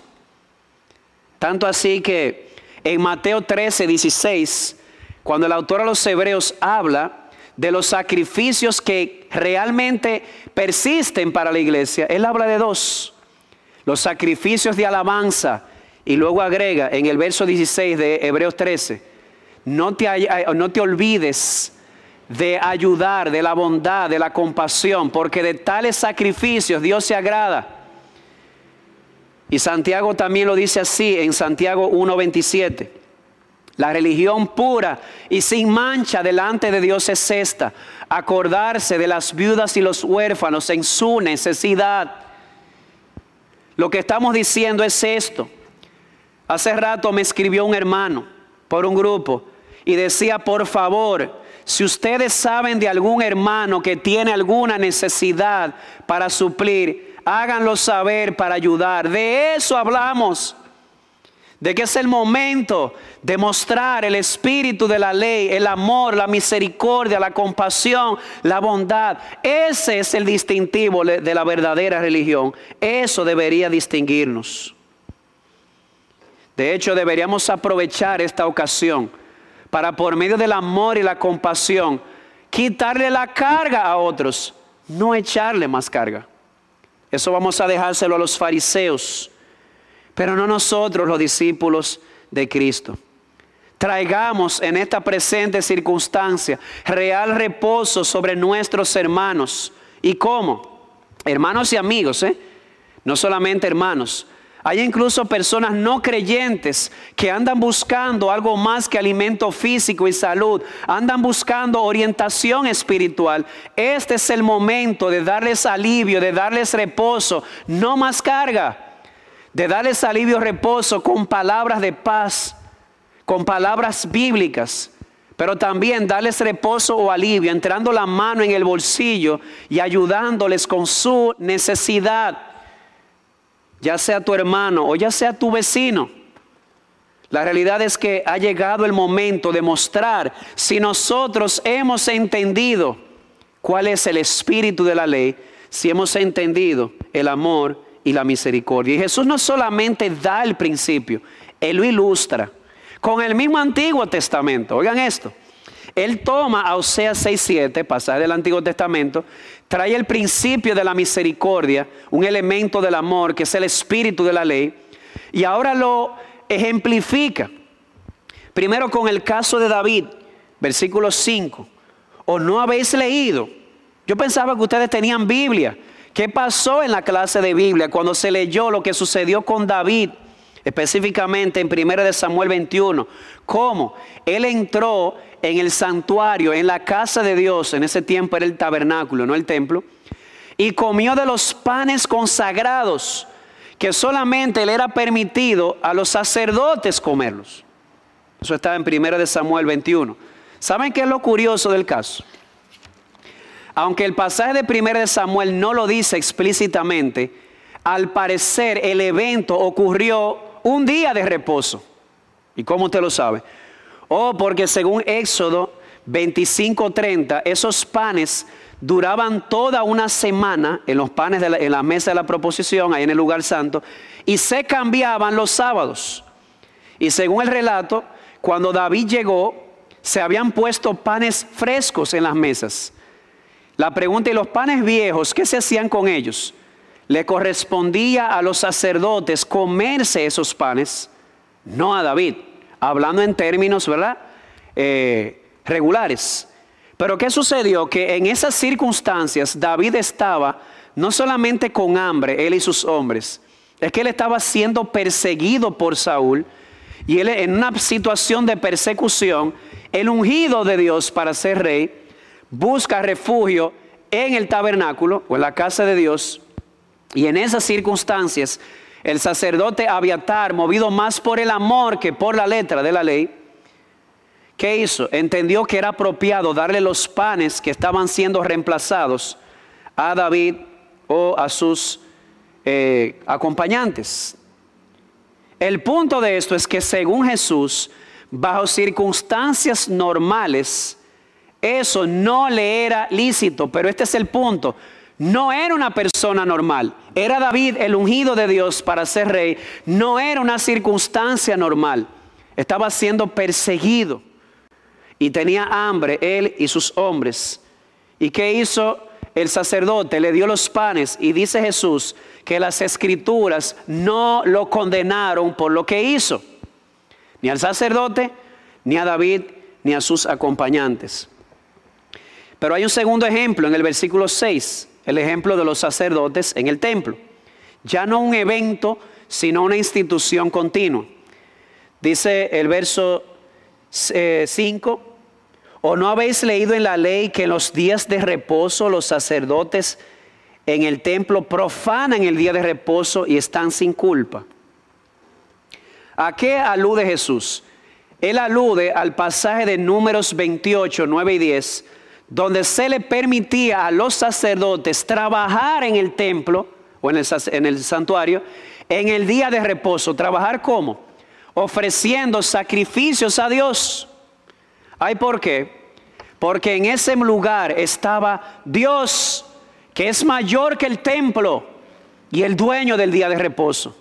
Tanto así que en Mateo 13, 16, cuando el autor a los hebreos habla de los sacrificios que realmente persisten para la iglesia, él habla de dos. Los sacrificios de alabanza y luego agrega en el verso 16 de Hebreos 13, no te, no te olvides de ayudar, de la bondad, de la compasión, porque de tales sacrificios Dios se agrada. Y Santiago también lo dice así en Santiago 1.27. La religión pura y sin mancha delante de Dios es esta, acordarse de las viudas y los huérfanos en su necesidad. Lo que estamos diciendo es esto. Hace rato me escribió un hermano por un grupo y decía, por favor, si ustedes saben de algún hermano que tiene alguna necesidad para suplir, háganlo saber para ayudar. De eso hablamos. De que es el momento de mostrar el espíritu de la ley, el amor, la misericordia, la compasión, la bondad. Ese es el distintivo de la verdadera religión. Eso debería distinguirnos. De hecho, deberíamos aprovechar esta ocasión para por medio del amor y la compasión quitarle la carga a otros, no echarle más carga. Eso vamos a dejárselo a los fariseos, pero no nosotros los discípulos de Cristo. Traigamos en esta presente circunstancia real reposo sobre nuestros hermanos. ¿Y cómo? Hermanos y amigos, ¿eh? No solamente hermanos, hay incluso personas no creyentes que andan buscando algo más que alimento físico y salud. Andan buscando orientación espiritual. Este es el momento de darles alivio, de darles reposo, no más carga. De darles alivio, reposo con palabras de paz, con palabras bíblicas. Pero también darles reposo o alivio, entrando la mano en el bolsillo y ayudándoles con su necesidad ya sea tu hermano o ya sea tu vecino. La realidad es que ha llegado el momento de mostrar si nosotros hemos entendido cuál es el espíritu de la ley, si hemos entendido el amor y la misericordia. Y Jesús no solamente da el principio, Él lo ilustra con el mismo Antiguo Testamento. Oigan esto. Él toma a Oseas 6.7, pasaje del Antiguo Testamento, trae el principio de la misericordia, un elemento del amor que es el espíritu de la ley, y ahora lo ejemplifica. Primero con el caso de David, versículo 5. ¿O no habéis leído? Yo pensaba que ustedes tenían Biblia. ¿Qué pasó en la clase de Biblia cuando se leyó lo que sucedió con David? específicamente en 1 de Samuel 21, cómo él entró en el santuario, en la casa de Dios, en ese tiempo era el tabernáculo, no el templo, y comió de los panes consagrados, que solamente le era permitido a los sacerdotes comerlos. Eso está en 1 de Samuel 21. ¿Saben qué es lo curioso del caso? Aunque el pasaje de 1 de Samuel no lo dice explícitamente, al parecer el evento ocurrió un día de reposo. ¿Y cómo usted lo sabe? Oh, porque según Éxodo 25:30, esos panes duraban toda una semana en los panes de en la mesa de la proposición, ahí en el lugar santo, y se cambiaban los sábados. Y según el relato, cuando David llegó, se habían puesto panes frescos en las mesas. La pregunta, ¿y los panes viejos, qué se hacían con ellos? le correspondía a los sacerdotes comerse esos panes, no a David, hablando en términos, ¿verdad? Eh, regulares. Pero ¿qué sucedió? Que en esas circunstancias David estaba no solamente con hambre, él y sus hombres, es que él estaba siendo perseguido por Saúl y él en una situación de persecución, el ungido de Dios para ser rey, busca refugio en el tabernáculo o en la casa de Dios y en esas circunstancias, el sacerdote Abiatar, movido más por el amor que por la letra de la ley, ¿qué hizo? Entendió que era apropiado darle los panes que estaban siendo reemplazados a David o a sus eh, acompañantes. El punto de esto es que según Jesús, bajo circunstancias normales, eso no le era lícito, pero este es el punto no era una persona normal. Era David el ungido de Dios para ser rey. No era una circunstancia normal. Estaba siendo perseguido y tenía hambre él y sus hombres. ¿Y qué hizo el sacerdote? Le dio los panes y dice Jesús que las escrituras no lo condenaron por lo que hizo. Ni al sacerdote, ni a David, ni a sus acompañantes. Pero hay un segundo ejemplo en el versículo 6 el ejemplo de los sacerdotes en el templo. Ya no un evento, sino una institución continua. Dice el verso 5, eh, ¿o no habéis leído en la ley que en los días de reposo los sacerdotes en el templo profanan el día de reposo y están sin culpa? ¿A qué alude Jesús? Él alude al pasaje de números 28, 9 y 10 donde se le permitía a los sacerdotes trabajar en el templo o en el, santuario en el día de reposo. ¿Trabajar cómo? Ofreciendo sacrificios a Dios. ¿Ay por qué? Porque en ese lugar estaba Dios, que es mayor que el templo y el dueño del día de reposo.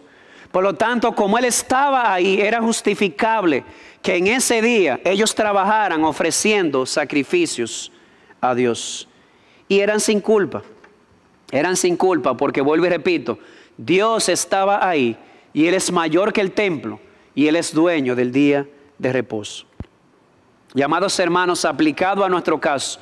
Por lo tanto, como Él estaba ahí, era justificable que en ese día ellos trabajaran ofreciendo sacrificios a Dios. Y eran sin culpa. Eran sin culpa porque, vuelvo y repito, Dios estaba ahí y Él es mayor que el templo y Él es dueño del día de reposo. Llamados hermanos, aplicado a nuestro caso,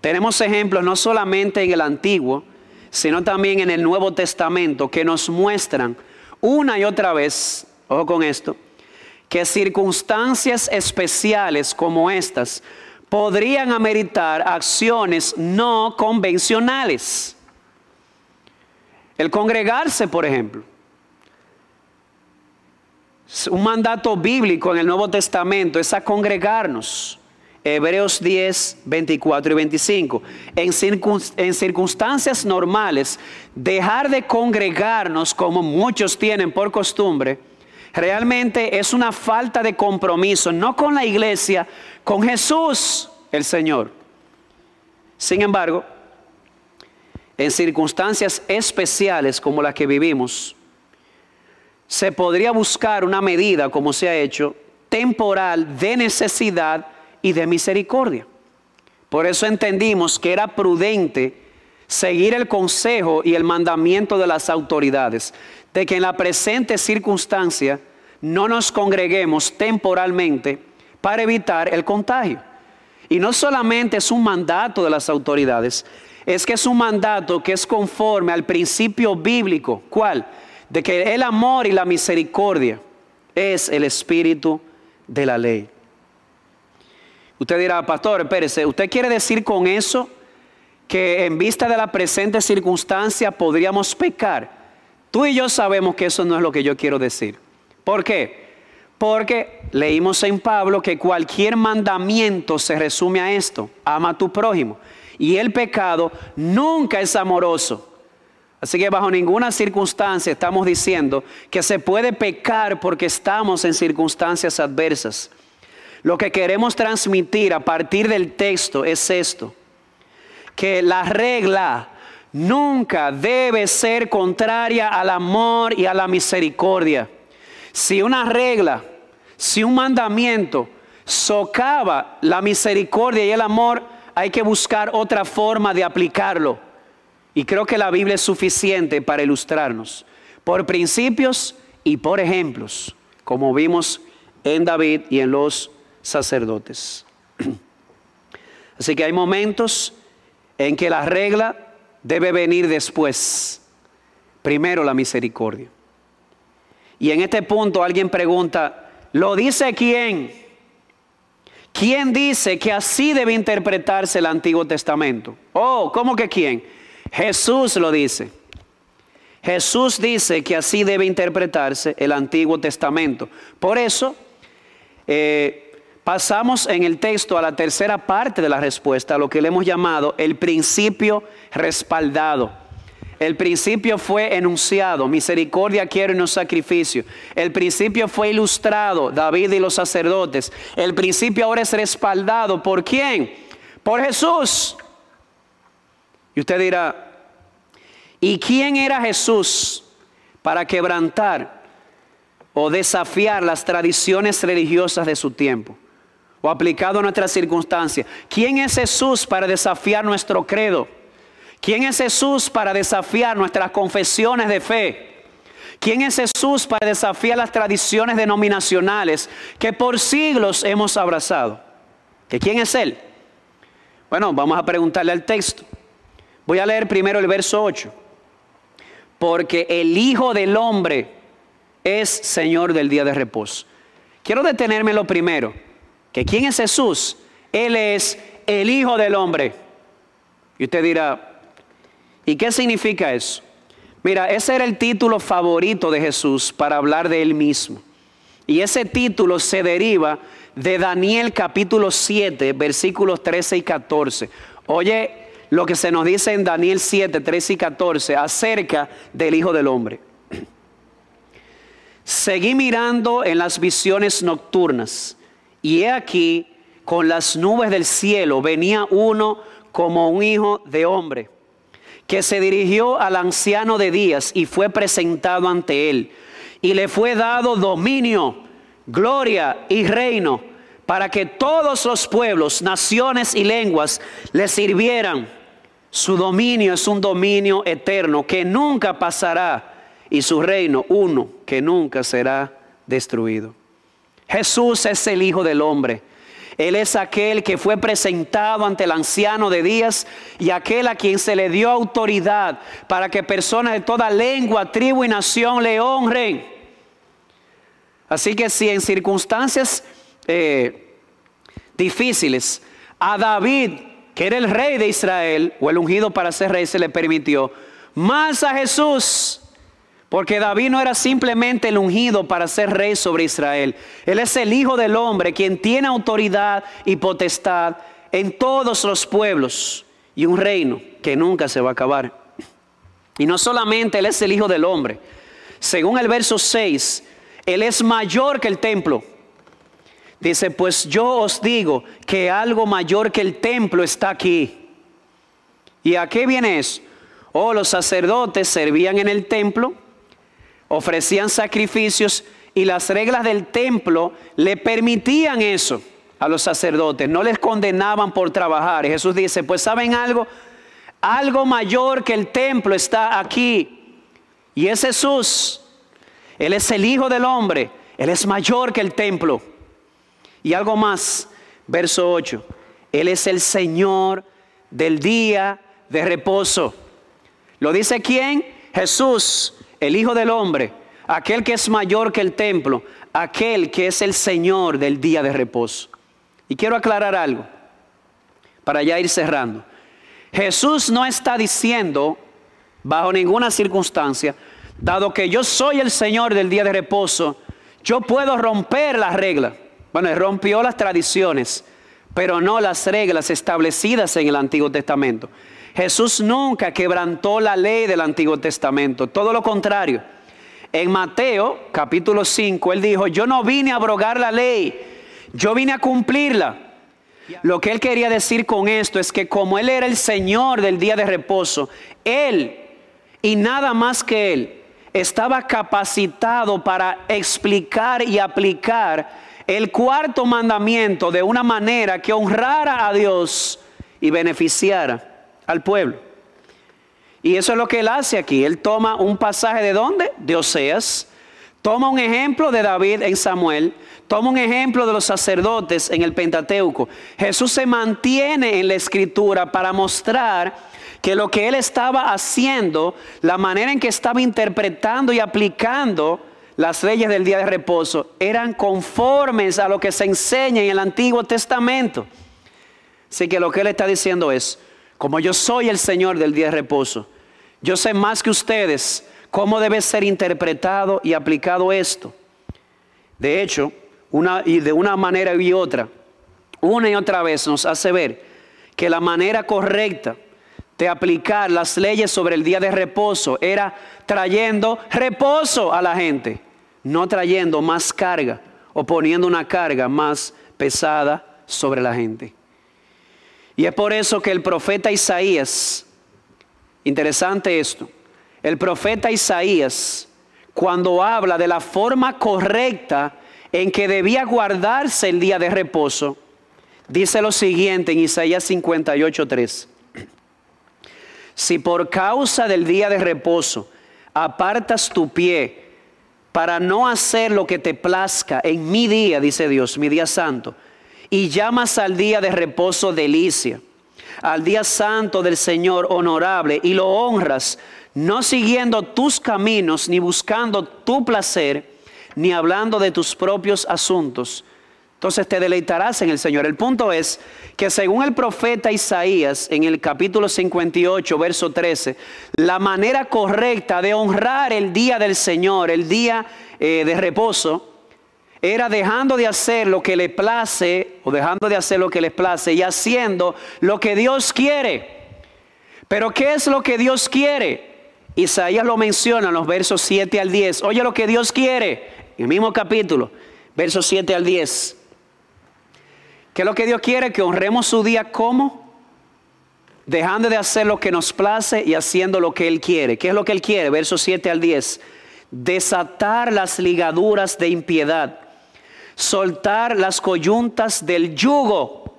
tenemos ejemplos no solamente en el Antiguo, sino también en el Nuevo Testamento que nos muestran una y otra vez, ojo con esto, que circunstancias especiales como estas podrían ameritar acciones no convencionales. El congregarse, por ejemplo. Un mandato bíblico en el Nuevo Testamento es a congregarnos. Hebreos 10, 24 y 25. En, en, circunstancias normales, dejar de congregarnos como muchos tienen por costumbre, realmente es una falta de compromiso, no con la iglesia, con Jesús el Señor. Sin embargo, en circunstancias especiales como las que vivimos, se podría buscar una medida, como se ha hecho, temporal de necesidad y de misericordia. Por eso entendimos que era prudente seguir el consejo y el mandamiento de las autoridades, de que en la presente circunstancia no nos congreguemos temporalmente para evitar el contagio. Y no solamente es un mandato de las autoridades, es que es un mandato que es conforme al principio bíblico. ¿Cuál? De que el amor y la misericordia es el espíritu de la ley. Usted dirá, pastor, espérese, ¿usted quiere decir con eso que en vista de la presente circunstancia podríamos pecar? Tú y yo sabemos que eso no es lo que yo quiero decir. ¿Por qué? Porque leímos en Pablo que cualquier mandamiento se resume a esto, ama a tu prójimo. Y el pecado nunca es amoroso. Así que bajo ninguna circunstancia estamos diciendo que se puede pecar porque estamos en circunstancias adversas. Lo que queremos transmitir a partir del texto es esto, que la regla nunca debe ser contraria al amor y a la misericordia. Si una regla, si un mandamiento socava la misericordia y el amor, hay que buscar otra forma de aplicarlo. Y creo que la Biblia es suficiente para ilustrarnos, por principios y por ejemplos, como vimos en David y en los sacerdotes. Así que hay momentos en que la regla debe venir después. Primero la misericordia. Y en este punto alguien pregunta, ¿lo dice quién? ¿Quién dice que así debe interpretarse el Antiguo Testamento? Oh, ¿cómo que quién? Jesús lo dice. Jesús dice que así debe interpretarse el Antiguo Testamento. Por eso, eh, Pasamos en el texto a la tercera parte de la respuesta, a lo que le hemos llamado el principio respaldado. El principio fue enunciado, misericordia quiero y no sacrificio. El principio fue ilustrado, David y los sacerdotes. El principio ahora es respaldado, ¿por quién? Por Jesús. Y usted dirá, ¿y quién era Jesús para quebrantar o desafiar las tradiciones religiosas de su tiempo? O aplicado a nuestras circunstancias. ¿Quién es Jesús para desafiar nuestro credo? ¿Quién es Jesús para desafiar nuestras confesiones de fe? ¿Quién es Jesús para desafiar las tradiciones denominacionales que por siglos hemos abrazado? ¿Que quién es Él? Bueno, vamos a preguntarle al texto. Voy a leer primero el verso 8. Porque el Hijo del Hombre es Señor del día de reposo. Quiero detenerme lo primero que quién es Jesús? Él es el Hijo del Hombre. Y usted dirá, ¿y qué significa eso? Mira, ese era el título favorito de Jesús para hablar de él mismo. Y ese título se deriva de Daniel capítulo 7, versículos 13 y 14. Oye lo que se nos dice en Daniel 7, 13 y 14 acerca del Hijo del Hombre. Seguí mirando en las visiones nocturnas y he aquí, con las nubes del cielo venía uno como un hijo de hombre, que se dirigió al anciano de días y fue presentado ante él. Y le fue dado dominio, gloria y reino para que todos los pueblos, naciones y lenguas le sirvieran. Su dominio es un dominio eterno que nunca pasará y su reino uno que nunca será destruido. Jesús es el Hijo del Hombre. Él es aquel que fue presentado ante el anciano de días y aquel a quien se le dio autoridad para que personas de toda lengua, tribu y nación le honren. Así que si en circunstancias eh, difíciles a David, que era el rey de Israel, o el ungido para ser rey, se le permitió, más a Jesús, porque David no era simplemente el ungido para ser rey sobre Israel. Él es el Hijo del Hombre, quien tiene autoridad y potestad en todos los pueblos y un reino que nunca se va a acabar. Y no solamente Él es el Hijo del Hombre. Según el verso 6, Él es mayor que el templo. Dice, pues yo os digo que algo mayor que el templo está aquí. ¿Y a qué viene eso? Oh, los sacerdotes servían en el templo ofrecían sacrificios y las reglas del templo le permitían eso a los sacerdotes, no les condenaban por trabajar. Y Jesús dice, pues saben algo, algo mayor que el templo está aquí. Y es Jesús. Él es el Hijo del Hombre. Él es mayor que el templo. Y algo más, verso 8. Él es el Señor del día de reposo. ¿Lo dice quién? Jesús el Hijo del Hombre, aquel que es mayor que el templo, aquel que es el Señor del día de reposo. Y quiero aclarar algo, para ya ir cerrando. Jesús no está diciendo, bajo ninguna circunstancia, dado que yo soy el Señor del día de reposo, yo puedo romper las reglas. Bueno, él rompió las tradiciones, pero no las reglas establecidas en el Antiguo Testamento. Jesús nunca quebrantó la ley del Antiguo Testamento, todo lo contrario. En Mateo capítulo 5, él dijo, yo no vine a abrogar la ley, yo vine a cumplirla. Lo que él quería decir con esto es que como él era el Señor del día de reposo, él y nada más que él estaba capacitado para explicar y aplicar el cuarto mandamiento de una manera que honrara a Dios y beneficiara al pueblo. Y eso es lo que él hace aquí. Él toma un pasaje de dónde? De Oseas. Toma un ejemplo de David en Samuel. Toma un ejemplo de los sacerdotes en el Pentateuco. Jesús se mantiene en la escritura para mostrar que lo que él estaba haciendo, la manera en que estaba interpretando y aplicando las leyes del día de reposo, eran conformes a lo que se enseña en el Antiguo Testamento. Así que lo que él está diciendo es, como yo soy el Señor del día de reposo, yo sé más que ustedes cómo debe ser interpretado y aplicado esto. De hecho, una, y de una manera y otra, una y otra vez nos hace ver que la manera correcta de aplicar las leyes sobre el día de reposo era trayendo reposo a la gente, no trayendo más carga o poniendo una carga más pesada sobre la gente. Y es por eso que el profeta Isaías, interesante esto, el profeta Isaías, cuando habla de la forma correcta en que debía guardarse el día de reposo, dice lo siguiente en Isaías 58.3. Si por causa del día de reposo apartas tu pie para no hacer lo que te plazca en mi día, dice Dios, mi día santo, y llamas al día de reposo delicia, al día santo del Señor honorable y lo honras, no siguiendo tus caminos, ni buscando tu placer, ni hablando de tus propios asuntos. Entonces te deleitarás en el Señor. El punto es que según el profeta Isaías en el capítulo 58, verso 13, la manera correcta de honrar el día del Señor, el día eh, de reposo, era dejando de hacer lo que le place o dejando de hacer lo que les place y haciendo lo que Dios quiere. Pero ¿qué es lo que Dios quiere? Isaías lo menciona en los versos 7 al 10. Oye lo que Dios quiere, en el mismo capítulo, versos 7 al 10. ¿Qué es lo que Dios quiere? Que honremos su día como dejando de hacer lo que nos place y haciendo lo que Él quiere. ¿Qué es lo que Él quiere? Versos 7 al 10. Desatar las ligaduras de impiedad soltar las coyuntas del yugo,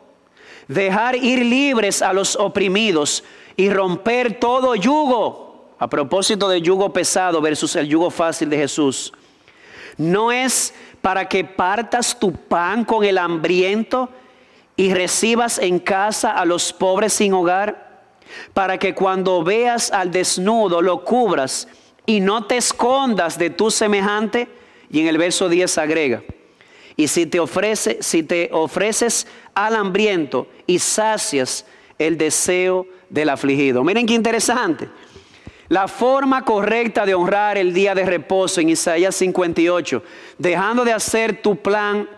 dejar ir libres a los oprimidos y romper todo yugo. A propósito del yugo pesado versus el yugo fácil de Jesús. No es para que partas tu pan con el hambriento y recibas en casa a los pobres sin hogar, para que cuando veas al desnudo lo cubras y no te escondas de tu semejante. Y en el verso 10 agrega, y si te, ofrece, si te ofreces al hambriento y sacias el deseo del afligido. Miren qué interesante. La forma correcta de honrar el día de reposo en Isaías 58, dejando de hacer tu plan,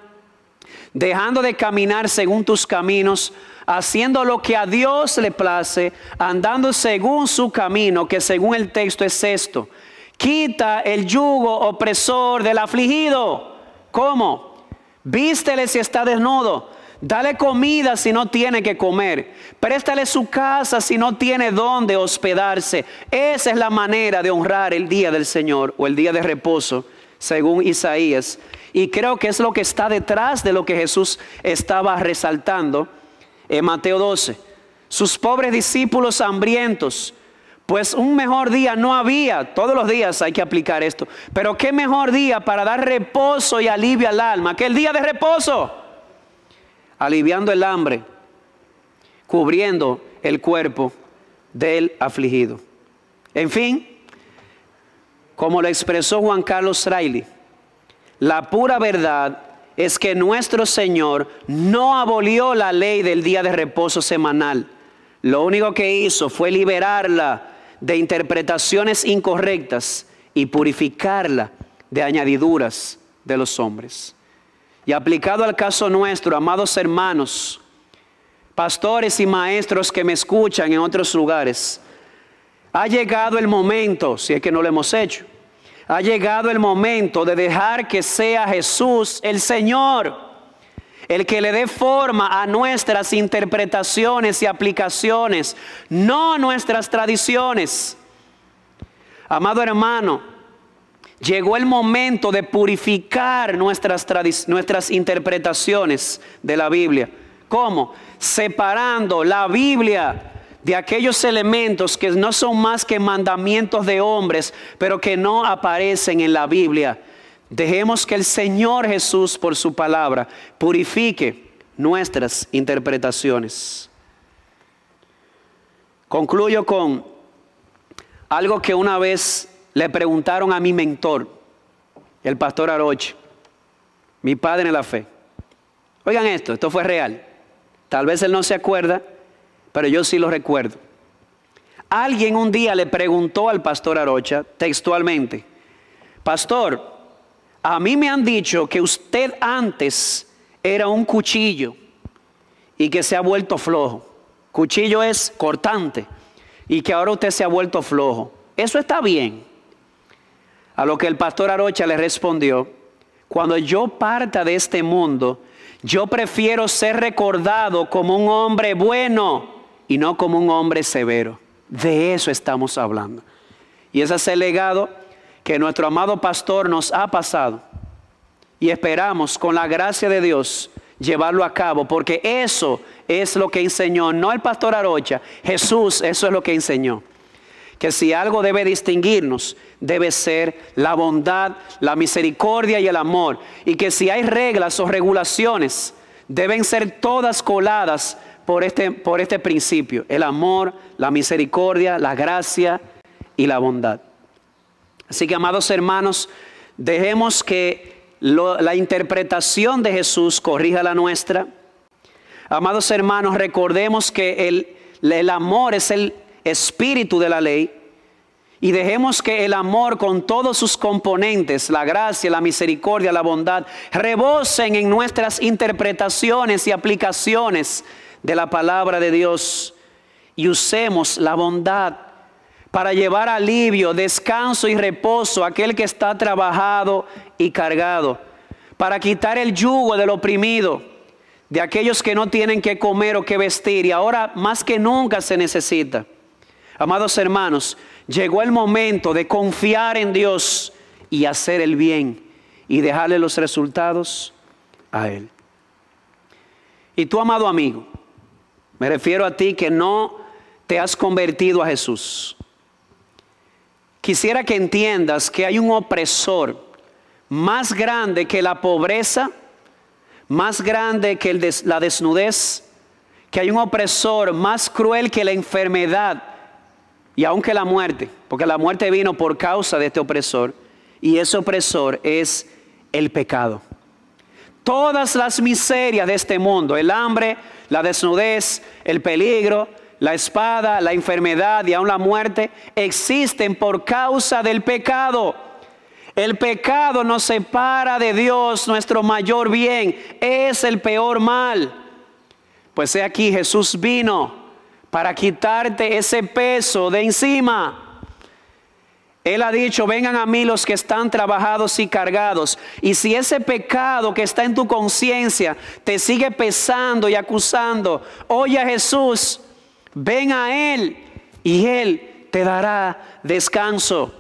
dejando de caminar según tus caminos, haciendo lo que a Dios le place, andando según su camino, que según el texto es esto. Quita el yugo opresor del afligido. ¿Cómo? Vístele si está desnudo. Dale comida si no tiene que comer. Préstale su casa si no tiene dónde hospedarse. Esa es la manera de honrar el día del Señor o el día de reposo, según Isaías. Y creo que es lo que está detrás de lo que Jesús estaba resaltando en Mateo 12. Sus pobres discípulos hambrientos pues un mejor día no había, todos los días hay que aplicar esto, pero qué mejor día para dar reposo y alivio al alma que el día de reposo, aliviando el hambre, cubriendo el cuerpo del afligido. En fin, como lo expresó Juan Carlos Riley, la pura verdad es que nuestro Señor no abolió la ley del día de reposo semanal. Lo único que hizo fue liberarla de interpretaciones incorrectas y purificarla de añadiduras de los hombres. Y aplicado al caso nuestro, amados hermanos, pastores y maestros que me escuchan en otros lugares, ha llegado el momento, si es que no lo hemos hecho, ha llegado el momento de dejar que sea Jesús el Señor el que le dé forma a nuestras interpretaciones y aplicaciones, no nuestras tradiciones. Amado hermano, llegó el momento de purificar nuestras, nuestras interpretaciones de la Biblia. ¿Cómo? Separando la Biblia de aquellos elementos que no son más que mandamientos de hombres, pero que no aparecen en la Biblia Dejemos que el Señor Jesús por su palabra purifique nuestras interpretaciones. Concluyo con algo que una vez le preguntaron a mi mentor, el pastor Aroche, mi padre en la fe. Oigan esto, esto fue real. Tal vez él no se acuerda, pero yo sí lo recuerdo. Alguien un día le preguntó al pastor Arocha textualmente, Pastor, a mí me han dicho que usted antes era un cuchillo y que se ha vuelto flojo. Cuchillo es cortante y que ahora usted se ha vuelto flojo. Eso está bien. A lo que el pastor Arocha le respondió, cuando yo parta de este mundo, yo prefiero ser recordado como un hombre bueno y no como un hombre severo. De eso estamos hablando. Y ese es el legado que nuestro amado pastor nos ha pasado y esperamos con la gracia de Dios llevarlo a cabo, porque eso es lo que enseñó, no el pastor Arocha, Jesús, eso es lo que enseñó. Que si algo debe distinguirnos, debe ser la bondad, la misericordia y el amor. Y que si hay reglas o regulaciones, deben ser todas coladas por este, por este principio, el amor, la misericordia, la gracia y la bondad. Así que, amados hermanos, dejemos que la interpretación de Jesús corrija la nuestra. Amados hermanos, recordemos que el, el amor es el espíritu de la ley. Y dejemos que el amor con todos sus componentes, la gracia, la misericordia, la bondad, rebosen en nuestras interpretaciones y aplicaciones de la palabra de Dios. Y usemos la bondad para llevar alivio, descanso y reposo a aquel que está trabajado y cargado, para quitar el yugo del oprimido, de aquellos que no tienen que comer o que vestir y ahora más que nunca se necesita. Amados hermanos, llegó el momento de confiar en Dios y hacer el bien y dejarle los resultados a Él. Y tú, amado amigo, me refiero a ti que no te has convertido a Jesús. Quisiera que entiendas que hay un opresor más grande que la pobreza, más grande que la desnudez, que hay un opresor más cruel que la enfermedad y aunque la muerte, porque la muerte vino por causa de este opresor, y ese opresor es el pecado. Todas las miserias de este mundo, el hambre, la desnudez, el peligro, la espada, la enfermedad y aún la muerte, existen por causa del pecado. El pecado nos separa de Dios, nuestro mayor bien, es el peor mal. Pues he aquí Jesús vino para quitarte ese peso de encima. Él ha dicho, vengan a mí los que están trabajados y cargados. Y si ese pecado que está en tu conciencia te sigue pesando y acusando, oye a Jesús, ven a Él y Él te dará descanso.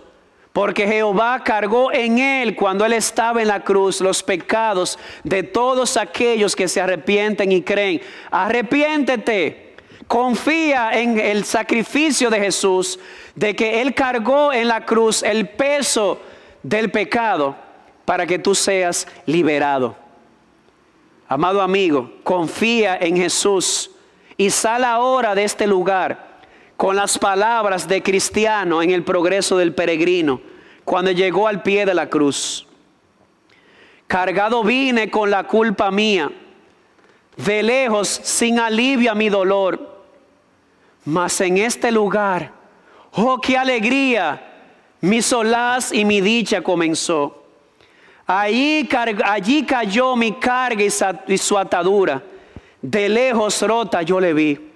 Porque Jehová cargó en él cuando él estaba en la cruz los pecados de todos aquellos que se arrepienten y creen. Arrepiéntete, confía en el sacrificio de Jesús de que Él cargó en la cruz el peso del pecado para que tú seas liberado. Amado amigo, confía en Jesús y sal ahora de este lugar con las palabras de cristiano en el progreso del peregrino cuando llegó al pie de la cruz. Cargado vine con la culpa mía, de lejos sin alivio a mi dolor, mas en este lugar Oh, qué alegría. Mi solaz y mi dicha comenzó. Allí, allí cayó mi carga y su atadura. De lejos rota yo le vi.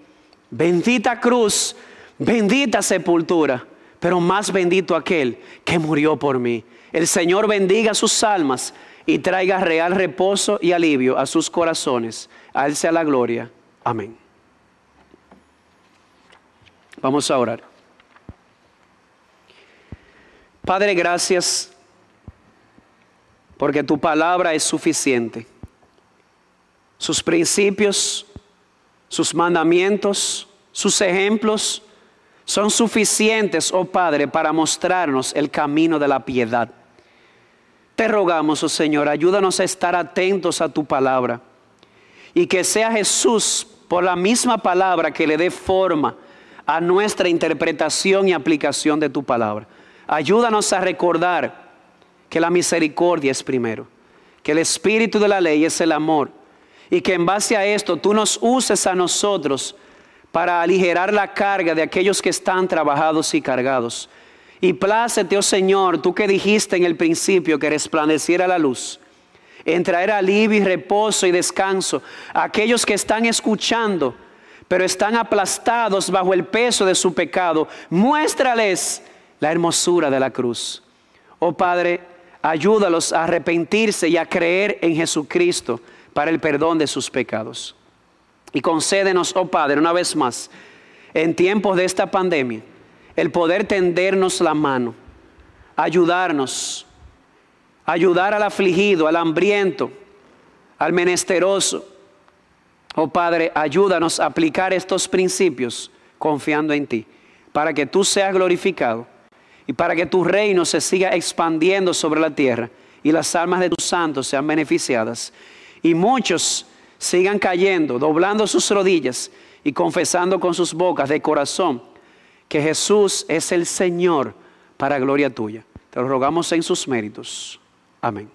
Bendita cruz, bendita sepultura, pero más bendito aquel que murió por mí. El Señor bendiga sus almas y traiga real reposo y alivio a sus corazones. A Él sea la gloria. Amén. Vamos a orar. Padre, gracias porque tu palabra es suficiente. Sus principios, sus mandamientos, sus ejemplos son suficientes, oh Padre, para mostrarnos el camino de la piedad. Te rogamos, oh Señor, ayúdanos a estar atentos a tu palabra y que sea Jesús por la misma palabra que le dé forma a nuestra interpretación y aplicación de tu palabra. Ayúdanos a recordar que la misericordia es primero, que el espíritu de la ley es el amor y que en base a esto tú nos uses a nosotros para aligerar la carga de aquellos que están trabajados y cargados. Y plácete, oh Señor, tú que dijiste en el principio que resplandeciera la luz, en traer alivio y reposo y descanso a aquellos que están escuchando, pero están aplastados bajo el peso de su pecado. Muéstrales la hermosura de la cruz. Oh Padre, ayúdalos a arrepentirse y a creer en Jesucristo para el perdón de sus pecados. Y concédenos, oh Padre, una vez más, en tiempos de esta pandemia, el poder tendernos la mano, ayudarnos, ayudar al afligido, al hambriento, al menesteroso. Oh Padre, ayúdanos a aplicar estos principios confiando en ti, para que tú seas glorificado y para que tu reino se siga expandiendo sobre la tierra y las almas de tus santos sean beneficiadas y muchos sigan cayendo, doblando sus rodillas y confesando con sus bocas de corazón que Jesús es el Señor para gloria tuya. Te lo rogamos en sus méritos. Amén.